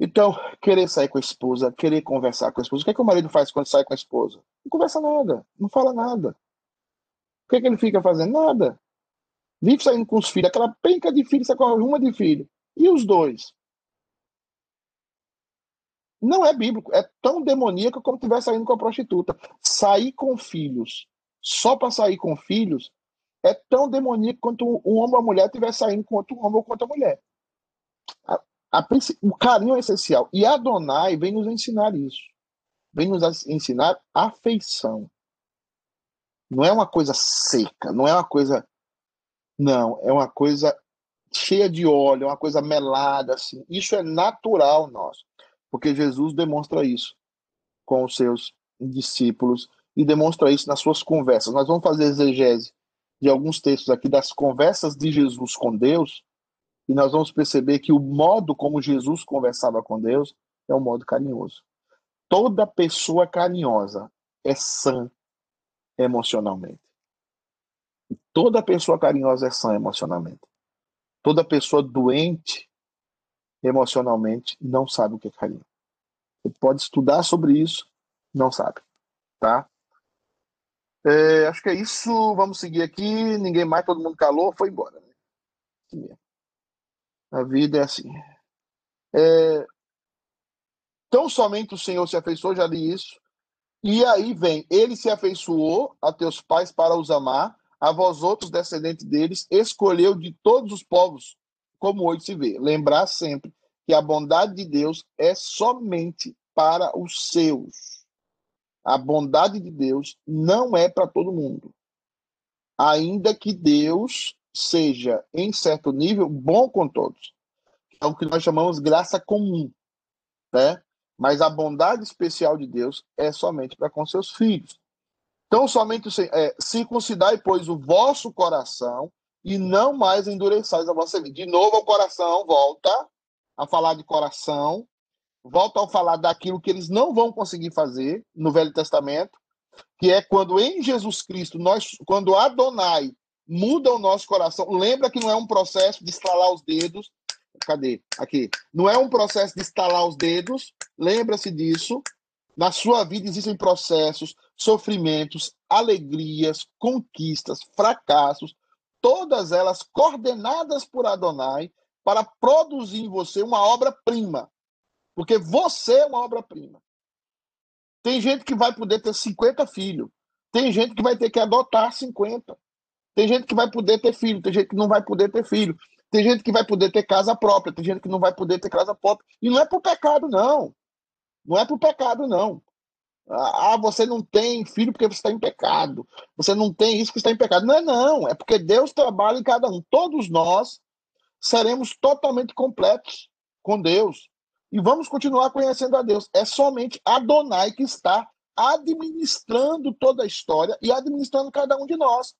Então, querer sair com a esposa, querer conversar com a esposa. O que, é que o marido faz quando sai com a esposa? Não conversa nada, não fala nada. O que, é que ele fica fazendo? Nada. Vive saindo com os filhos, aquela penca de filho, sai com uma de filho. E os dois? Não é bíblico, é tão demoníaco como estiver saindo com a prostituta. Sair com filhos, só para sair com filhos, é tão demoníaco quanto um homem ou uma mulher estiver saindo com outro homem ou com outra mulher. A, o carinho é essencial. E Adonai vem nos ensinar isso. Vem nos ensinar afeição. Não é uma coisa seca, não é uma coisa. Não, é uma coisa cheia de óleo, é uma coisa melada, assim. Isso é natural nosso porque Jesus demonstra isso com os seus discípulos e demonstra isso nas suas conversas. Nós vamos fazer exegese de alguns textos aqui das conversas de Jesus com Deus e nós vamos perceber que o modo como Jesus conversava com Deus é um modo carinhoso. Toda pessoa carinhosa é sã emocionalmente. Toda pessoa carinhosa é sã emocionalmente. Toda pessoa doente emocionalmente não sabe o que é carinho. Você pode estudar sobre isso, não sabe, tá? É, acho que é isso. Vamos seguir aqui. Ninguém mais, todo mundo calou, foi embora. Né? A vida é assim. É... Tão somente o Senhor se afeiçoou, já li isso. E aí vem, ele se afeiçoou a teus pais para os amar, a vós outros descendentes deles, escolheu de todos os povos como hoje se vê. Lembrar sempre que a bondade de Deus é somente para os seus. A bondade de Deus não é para todo mundo. Ainda que Deus seja, em certo nível, bom com todos. É o que nós chamamos graça comum. Né? Mas a bondade especial de Deus é somente para com seus filhos. Então, somente é, circuncidai, pois, o vosso coração e não mais endureçais a vossa vida. De novo, o coração volta a falar de coração, volta a falar daquilo que eles não vão conseguir fazer no Velho Testamento, que é quando em Jesus Cristo, nós, quando Adonai muda o nosso coração, lembra que não é um processo de estalar os dedos, cadê? Aqui. Não é um processo de estalar os dedos, lembra-se disso. Na sua vida existem processos, sofrimentos, alegrias, conquistas, fracassos, todas elas coordenadas por Adonai para produzir em você uma obra-prima. Porque você é uma obra-prima. Tem gente que vai poder ter 50 filhos. Tem gente que vai ter que adotar 50. Tem gente que vai poder ter filho. Tem gente que não vai poder ter filho. Tem gente que vai poder ter casa própria. Tem gente que não vai poder ter casa própria. E não é por pecado, não. Não é por pecado, não. Ah, você não tem filho porque você está em pecado. Você não tem isso porque está em pecado. Não é não. É porque Deus trabalha em cada um. Todos nós seremos totalmente completos com Deus. E vamos continuar conhecendo a Deus. É somente Adonai que está administrando toda a história e administrando cada um de nós.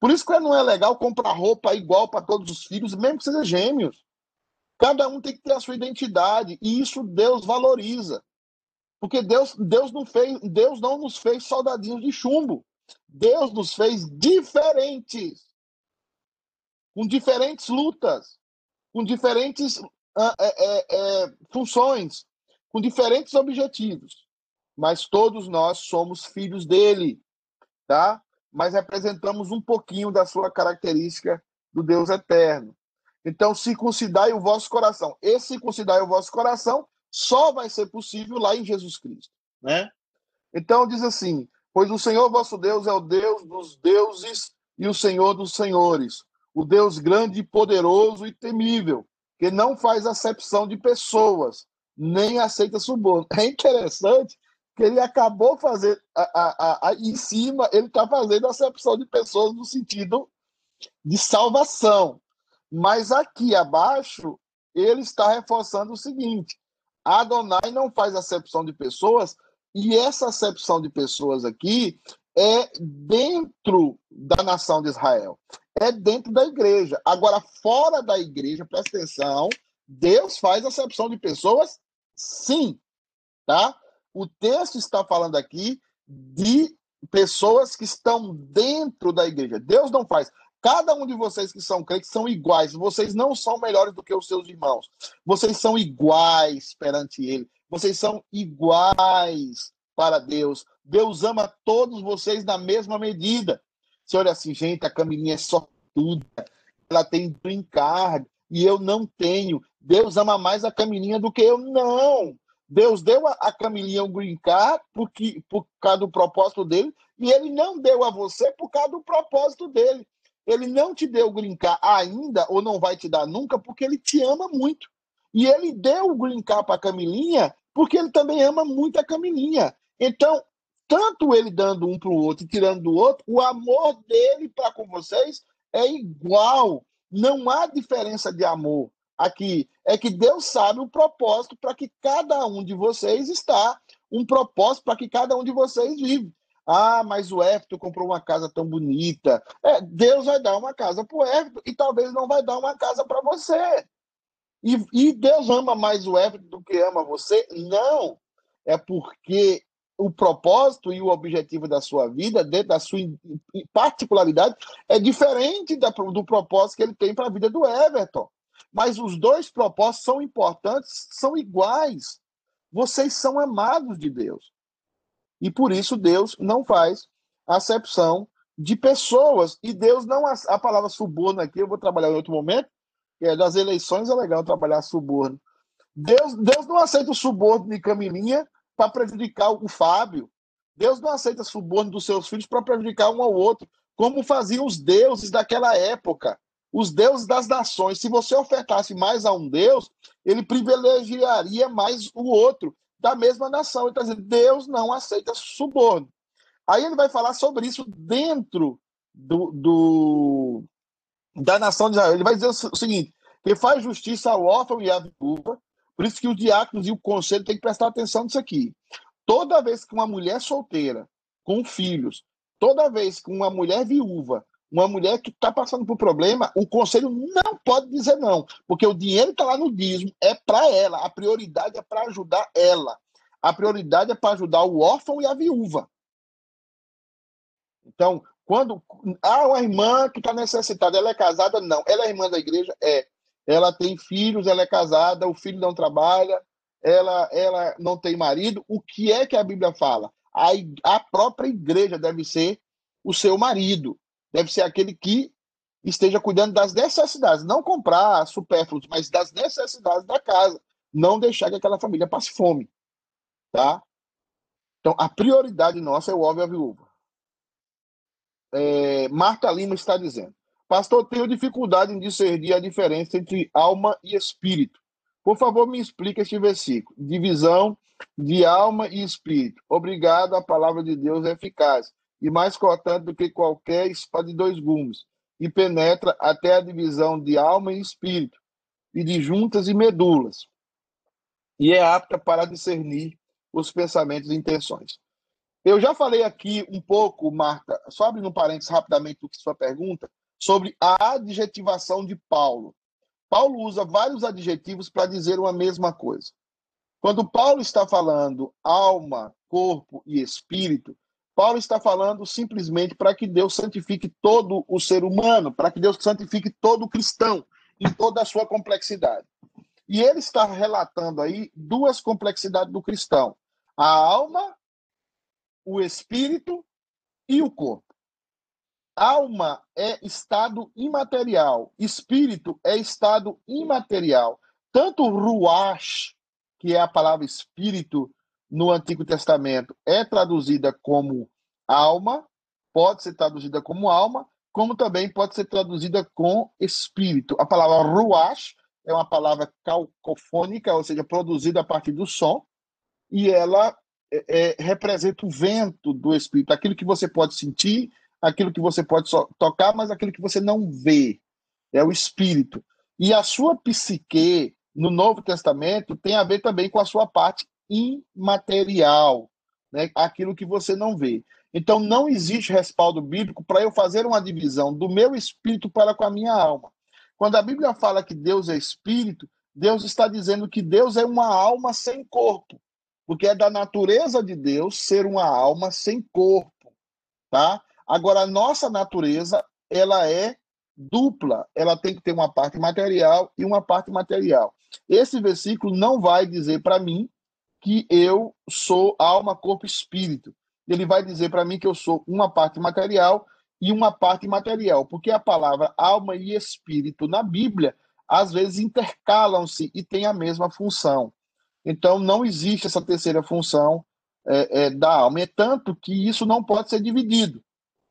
Por isso que não é legal comprar roupa igual para todos os filhos, mesmo que sejam gêmeos. Cada um tem que ter a sua identidade e isso Deus valoriza. Porque Deus, Deus, não, fez, Deus não nos fez soldadinhos de chumbo. Deus nos fez diferentes. Com diferentes lutas, com diferentes é, é, é, funções, com diferentes objetivos. Mas todos nós somos filhos dele, tá? Mas representamos um pouquinho da sua característica do Deus eterno. Então, circuncidai o vosso coração. Esse circuncidai o vosso coração só vai ser possível lá em Jesus Cristo, né? Então diz assim: Pois o Senhor vosso Deus é o Deus dos deuses e o Senhor dos senhores, o Deus grande, poderoso e temível, que não faz acepção de pessoas, nem aceita suborno. *laughs* É interessante que ele acabou fazer a, a, a, em cima, ele está fazendo acepção de pessoas no sentido de salvação. Mas aqui abaixo, ele está reforçando o seguinte: Adonai não faz acepção de pessoas, e essa acepção de pessoas aqui é dentro da nação de Israel, é dentro da igreja. Agora, fora da igreja, presta atenção, Deus faz acepção de pessoas, sim, tá? O texto está falando aqui de pessoas que estão dentro da igreja. Deus não faz. Cada um de vocês que são crentes são iguais. Vocês não são melhores do que os seus irmãos. Vocês são iguais perante Ele. Vocês são iguais para Deus. Deus ama todos vocês na mesma medida. Você olha assim, gente, a Camilinha é só tudo. Ela tem green card e eu não tenho. Deus ama mais a Camilinha do que eu. Não. Deus deu a, Camilinha um green card porque, por causa do propósito dele e ele não deu a você por causa do propósito dele. Ele não te deu o green card ainda, ou não vai te dar nunca, porque ele te ama muito. E ele deu o green card para a Camilinha, porque ele também ama muito a Camilinha. Então, tanto ele dando um para o outro e tirando do outro, o amor dele para com vocês é igual. Não há diferença de amor aqui. É que Deus sabe o propósito para que cada um de vocês está, um propósito para que cada um de vocês vive. Ah, mas o Everton comprou uma casa tão bonita. É, Deus vai dar uma casa para o Everton e talvez não vai dar uma casa para você. E, e, Deus ama mais o Everton do que ama você? Não. É porque o propósito e o objetivo da sua vida, dentro da sua particularidade, é diferente da, do propósito que ele tem para a vida do Everton. Mas os dois propósitos são importantes, são iguais. Vocês são amados de Deus. E por isso Deus não faz acepção de pessoas. E Deus não. A palavra suborno aqui, eu vou trabalhar em outro momento, é das eleições, é legal trabalhar suborno. Deus, Deus não aceita o suborno de Camilinha para prejudicar o Fábio. Deus não aceita suborno dos seus filhos para prejudicar um ao outro, como faziam os deuses daquela época, os deuses das nações. Se você ofertasse mais a um Deus, ele privilegiaria mais o outro da mesma nação. Dizendo, Deus não aceita suborno. Aí ele vai falar sobre isso dentro do, do da nação de Israel. Ele vai dizer o seguinte: que faz justiça ao órfão e à viúva. Por isso que os diáconos e o conselho têm que prestar atenção nisso aqui. Toda vez que uma mulher solteira, com filhos, toda vez que uma mulher viúva, uma mulher que está passando por problema, o conselho não pode dizer não, porque o dinheiro está lá no dízimo, é para ela, a prioridade é para ajudar ela. A prioridade é para ajudar o órfão e a viúva. Então, quando há uma irmã que está necessitada, ela é casada? Não. Ela é irmã da igreja? É. Ela tem filhos, ela é casada, o filho não trabalha, ela, ela não tem marido. O que é que a Bíblia fala? A, a própria igreja deve ser o seu marido deve ser aquele que esteja cuidando das necessidades, não comprar supérfluos, mas das necessidades da casa, não deixar que aquela família passe fome, tá? Então, a prioridade nossa é o óbvio a viúva. É, Marta Lima está dizendo, pastor, tenho dificuldade em discernir a diferença entre alma e espírito. Por favor, me explique este versículo. Divisão de alma e espírito. Obrigado, a palavra de Deus é eficaz e mais cortante do que qualquer espada de dois gumes, e penetra até a divisão de alma e espírito, e de juntas e medulas, e é apta para discernir os pensamentos e intenções. Eu já falei aqui um pouco, Marta, só abrindo um parênteses rapidamente do que sua pergunta, sobre a adjetivação de Paulo. Paulo usa vários adjetivos para dizer uma mesma coisa. Quando Paulo está falando alma, corpo e espírito, Paulo está falando simplesmente para que Deus santifique todo o ser humano, para que Deus santifique todo o cristão, em toda a sua complexidade. E ele está relatando aí duas complexidades do cristão: a alma o espírito e o corpo. Alma é estado imaterial, espírito é estado imaterial. Tanto ruach, que é a palavra espírito no Antigo Testamento, é traduzida como alma, pode ser traduzida como alma, como também pode ser traduzida com espírito. A palavra ruach é uma palavra calcofônica, ou seja, produzida a partir do som, e ela é, é, representa o vento do Espírito, aquilo que você pode sentir, aquilo que você pode so tocar, mas aquilo que você não vê. É o Espírito. E a sua psique, no Novo Testamento, tem a ver também com a sua parte imaterial, né? aquilo que você não vê. Então, não existe respaldo bíblico para eu fazer uma divisão do meu espírito para com a minha alma. Quando a Bíblia fala que Deus é espírito, Deus está dizendo que Deus é uma alma sem corpo porque é da natureza de Deus ser uma alma sem corpo, tá? Agora a nossa natureza, ela é dupla, ela tem que ter uma parte material e uma parte material. Esse versículo não vai dizer para mim que eu sou alma, corpo, espírito. Ele vai dizer para mim que eu sou uma parte material e uma parte material, porque a palavra alma e espírito na Bíblia às vezes intercalam-se e têm a mesma função. Então, não existe essa terceira função é, é, da alma. É tanto que isso não pode ser dividido.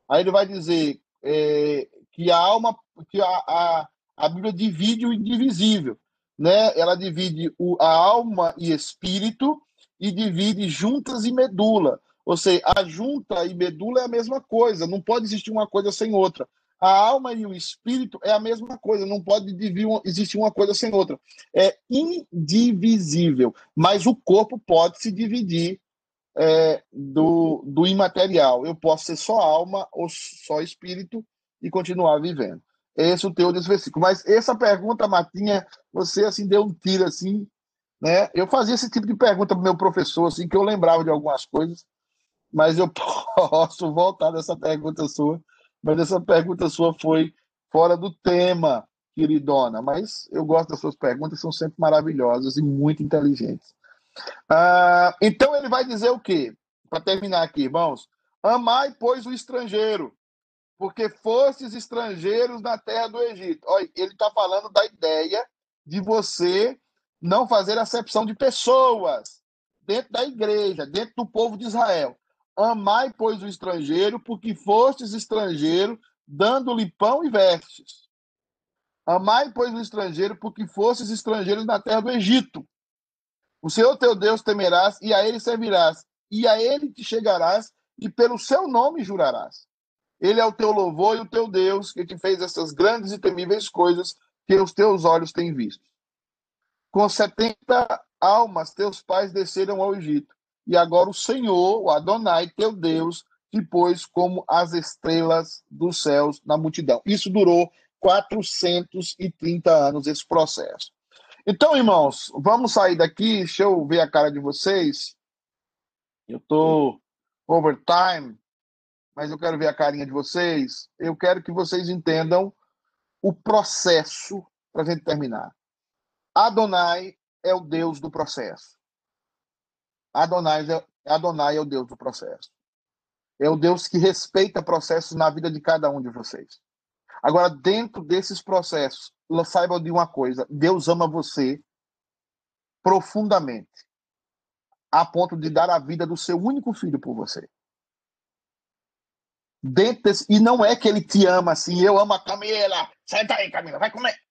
Aí ele vai dizer é, que a alma, que a, a, a Bíblia divide o indivisível. Né? Ela divide o, a alma e espírito e divide juntas e medula. Ou seja, a junta e medula é a mesma coisa, não pode existir uma coisa sem outra. A alma e o espírito é a mesma coisa, não pode existir uma coisa sem outra. É indivisível, mas o corpo pode se dividir é, do, do imaterial. Eu posso ser só alma ou só espírito e continuar vivendo. Esse é o teu desse versículo. Mas essa pergunta, Martinha, você assim deu um tiro assim, né? Eu fazia esse tipo de pergunta para meu professor, assim, que eu lembrava de algumas coisas, mas eu *laughs* posso voltar dessa pergunta sua mas essa pergunta sua foi fora do tema, queridona. Mas eu gosto das suas perguntas, são sempre maravilhosas e muito inteligentes. Ah, então ele vai dizer o quê? Para terminar aqui, irmãos. Amai, pois, o estrangeiro, porque fostes estrangeiros na terra do Egito. Olha, ele está falando da ideia de você não fazer acepção de pessoas dentro da igreja, dentro do povo de Israel. Amai, pois, o estrangeiro, porque fostes estrangeiro, dando-lhe pão e vestes. Amai, pois, o estrangeiro, porque fostes estrangeiros na terra do Egito. O Senhor teu Deus temerás, e a ele servirás, e a ele te chegarás, e pelo seu nome jurarás. Ele é o teu louvor e o teu Deus, que te fez essas grandes e temíveis coisas que os teus olhos têm visto. Com setenta almas teus pais desceram ao Egito e agora o Senhor, o Adonai, teu Deus, te pôs como as estrelas dos céus na multidão. Isso durou 430 anos, esse processo. Então, irmãos, vamos sair daqui, deixa eu ver a cara de vocês. Eu tô overtime, mas eu quero ver a carinha de vocês. Eu quero que vocês entendam o processo para a gente terminar. Adonai é o Deus do processo. Adonai é, Adonai é o Deus do processo. É o Deus que respeita processos na vida de cada um de vocês. Agora, dentro desses processos, saibam de uma coisa: Deus ama você profundamente, a ponto de dar a vida do seu único filho por você. Dentro desse, e não é que ele te ama assim, eu amo a Camila, senta aí, Camila, vai comer.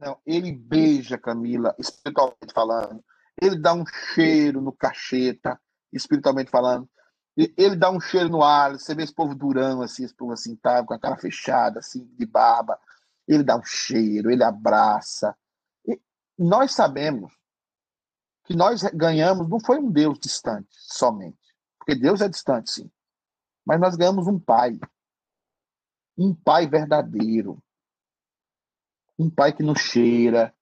Não, ele beija Camila, espiritualmente falando ele dá um cheiro no cacheta, espiritualmente falando. Ele dá um cheiro no ar, você vê esse povo durão, assim, esse povo assim, tá, com a cara fechada, assim, de barba. Ele dá um cheiro, ele abraça. E nós sabemos que nós ganhamos, não foi um Deus distante somente, porque Deus é distante, sim. Mas nós ganhamos um pai. Um pai verdadeiro. Um pai que nos cheira,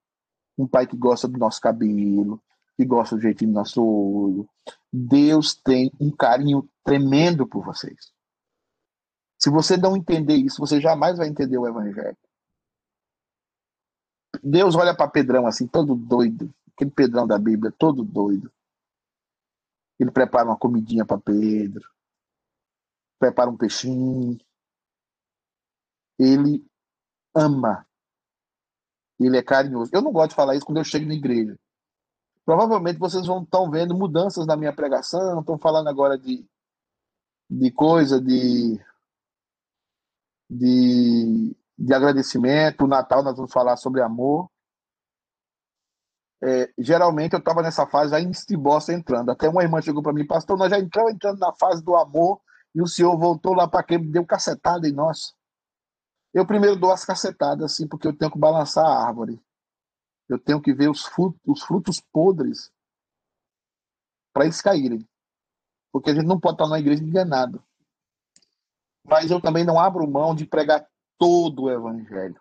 um pai que gosta do nosso cabelo, que gosta do jeitinho do nosso olho. Deus tem um carinho tremendo por vocês. Se você não entender isso, você jamais vai entender o evangelho. Deus olha para Pedrão assim, todo doido, aquele Pedrão da Bíblia, todo doido. Ele prepara uma comidinha para Pedro, prepara um peixinho. Ele ama. Ele é carinhoso. Eu não gosto de falar isso quando eu chego na igreja. Provavelmente vocês vão estão vendo mudanças na minha pregação, estão falando agora de, de coisa, de, de, de agradecimento. O Natal nós vamos falar sobre amor. É, geralmente eu estava nessa fase em bosta entrando. Até uma irmã chegou para mim, pastor, nós já entramos entrando na fase do amor e o senhor voltou lá para quem deu cacetada em nós. Eu primeiro dou as cacetadas, assim, porque eu tenho que balançar a árvore. Eu tenho que ver os frutos, os frutos podres para eles caírem. Porque a gente não pode estar na igreja enganado. Mas eu também não abro mão de pregar todo o evangelho.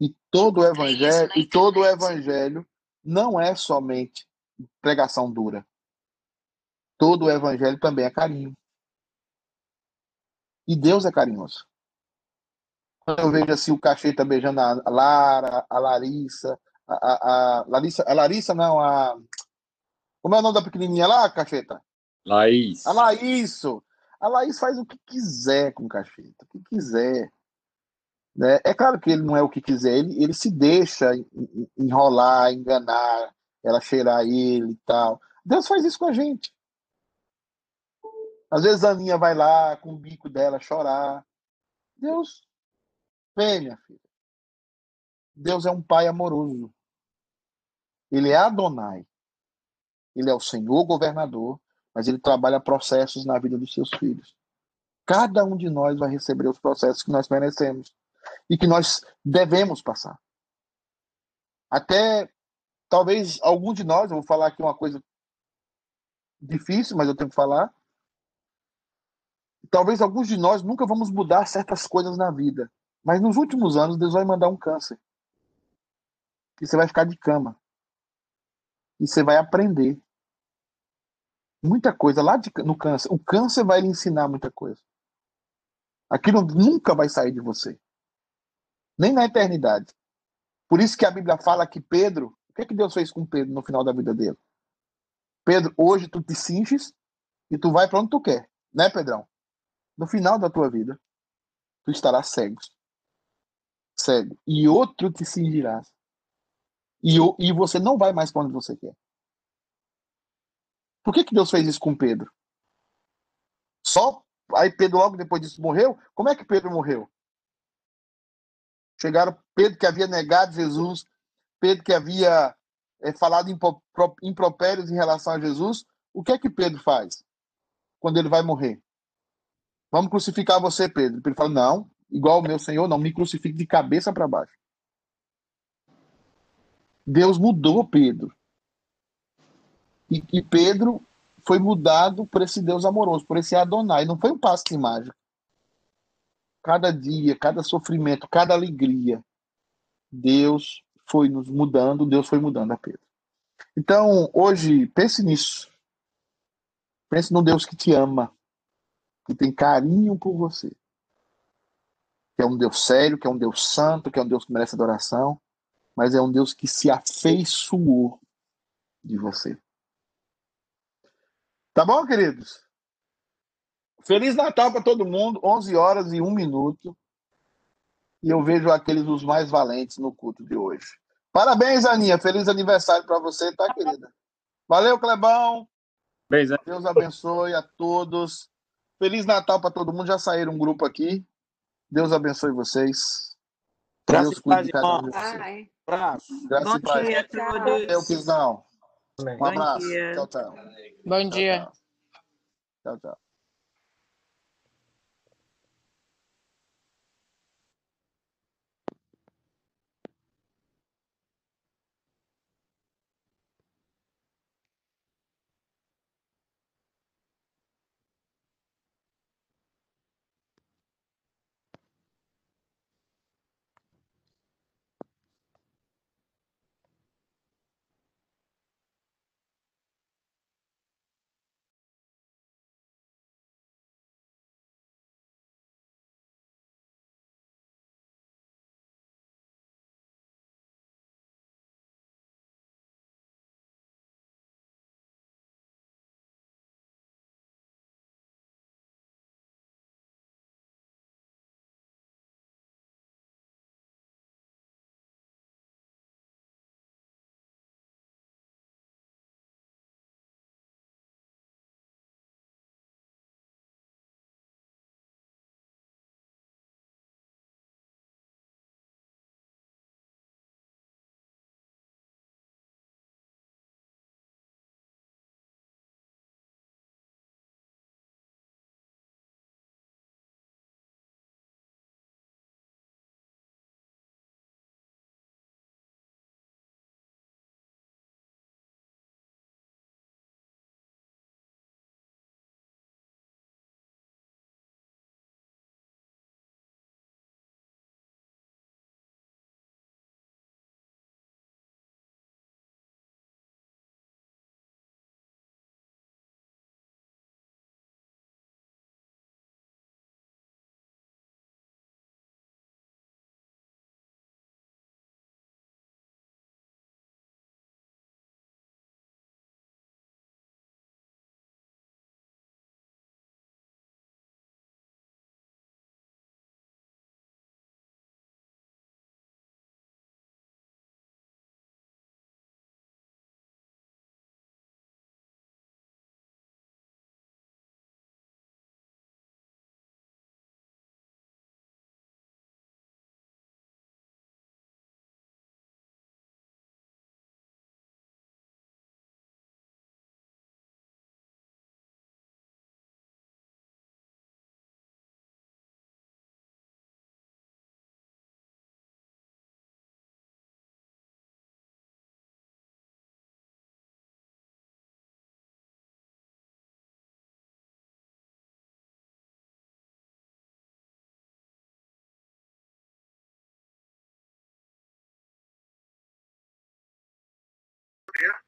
E todo o evangelho, e todo o evangelho não é somente pregação dura. Todo o evangelho também é carinho. E Deus é carinhoso. Quando eu vejo assim o Cacheta beijando a Lara, a Larissa, a, a, a Larissa, a Larissa não, a como é o nome da pequenininha lá, Cacheta? Laís. A Laís. A Laís faz o que quiser com o Cacheta, o que quiser. Né? É claro que ele não é o que quiser, ele, ele se deixa en- en- enrolar, enganar, ela cheirar ele e tal. Deus faz isso com a gente. Às vezes a Aninha vai lá com o bico dela chorar. Deus, vem, minha filha. Deus é um pai amoroso. Ele é Adonai. Ele é o Senhor governador, mas ele trabalha processos na vida dos seus filhos. Cada um de nós vai receber os processos que nós merecemos e que nós devemos passar. Até talvez algum de nós, eu vou falar aqui uma coisa difícil, mas eu tenho que falar. Talvez alguns de nós nunca vamos mudar certas coisas na vida, mas nos últimos anos Deus vai mandar um câncer. E você vai ficar de cama. E você vai aprender muita coisa lá de- no câncer. O câncer vai lhe ensinar muita coisa. Aquilo nunca vai sair de você. Nem na eternidade. Por isso que a Bíblia fala que Pedro, o que, é que Deus fez com Pedro no final da vida dele? Pedro, hoje tu te cinges e tu vai para onde tu quer, né, Pedrão? No final da tua vida, tu estarás cego. Cego. E outro te cingirás. E, e você não vai mais para onde você quer. Por que, que Deus fez isso com Pedro? Só aí Pedro logo depois disso morreu? Como é que Pedro morreu? Chegaram Pedro que havia negado Jesus, Pedro que havia eh, falado impro- pro- impropérios em relação a Jesus. O que é que Pedro faz quando ele vai morrer? Vamos crucificar você, Pedro. Pedro fala: Não, igual o meu Senhor, não me crucifique de cabeça para baixo. Deus mudou Pedro. E, e Pedro foi mudado por esse Deus amoroso, por esse Adonai. Não foi um passe de mágica. Cada dia, cada sofrimento, cada alegria, Deus foi nos mudando, Deus foi mudando a Pedro. Então, hoje, pense nisso. Pense no Deus que te ama, que tem carinho por você. Que é um Deus sério, que é um Deus santo, que é um Deus que merece adoração, mas é um Deus que se afeiçoou de você. Tá bom, queridos? Feliz Natal para todo mundo, 11 horas e 1 minuto. E eu vejo aqueles os mais valentes no culto de hoje. Parabéns, Aninha. Feliz aniversário para você, tá, querida? Valeu, Clebão. Beijo. Deus abençoe a todos. Feliz Natal para todo mundo. Já saíram um grupo aqui. Deus abençoe vocês. Graça Deus paz, cuide de cada um de vocês. Abraço. Graça Bom e paz. dia a todos. Eu, Quizão. Um abraço. Tchau, tchau. Bom Tchau, dia. tchau. Tchau, tchau.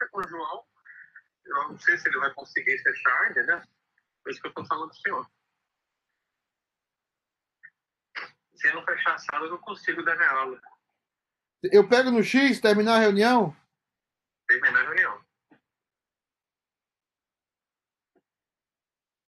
Conversa com o João. Eu não sei se ele vai conseguir fechar, entendeu? Por isso que eu estou falando do senhor. Se não fechar a sala, eu não consigo dar minha aula. Eu pego no X, terminar a reunião? Terminar a reunião.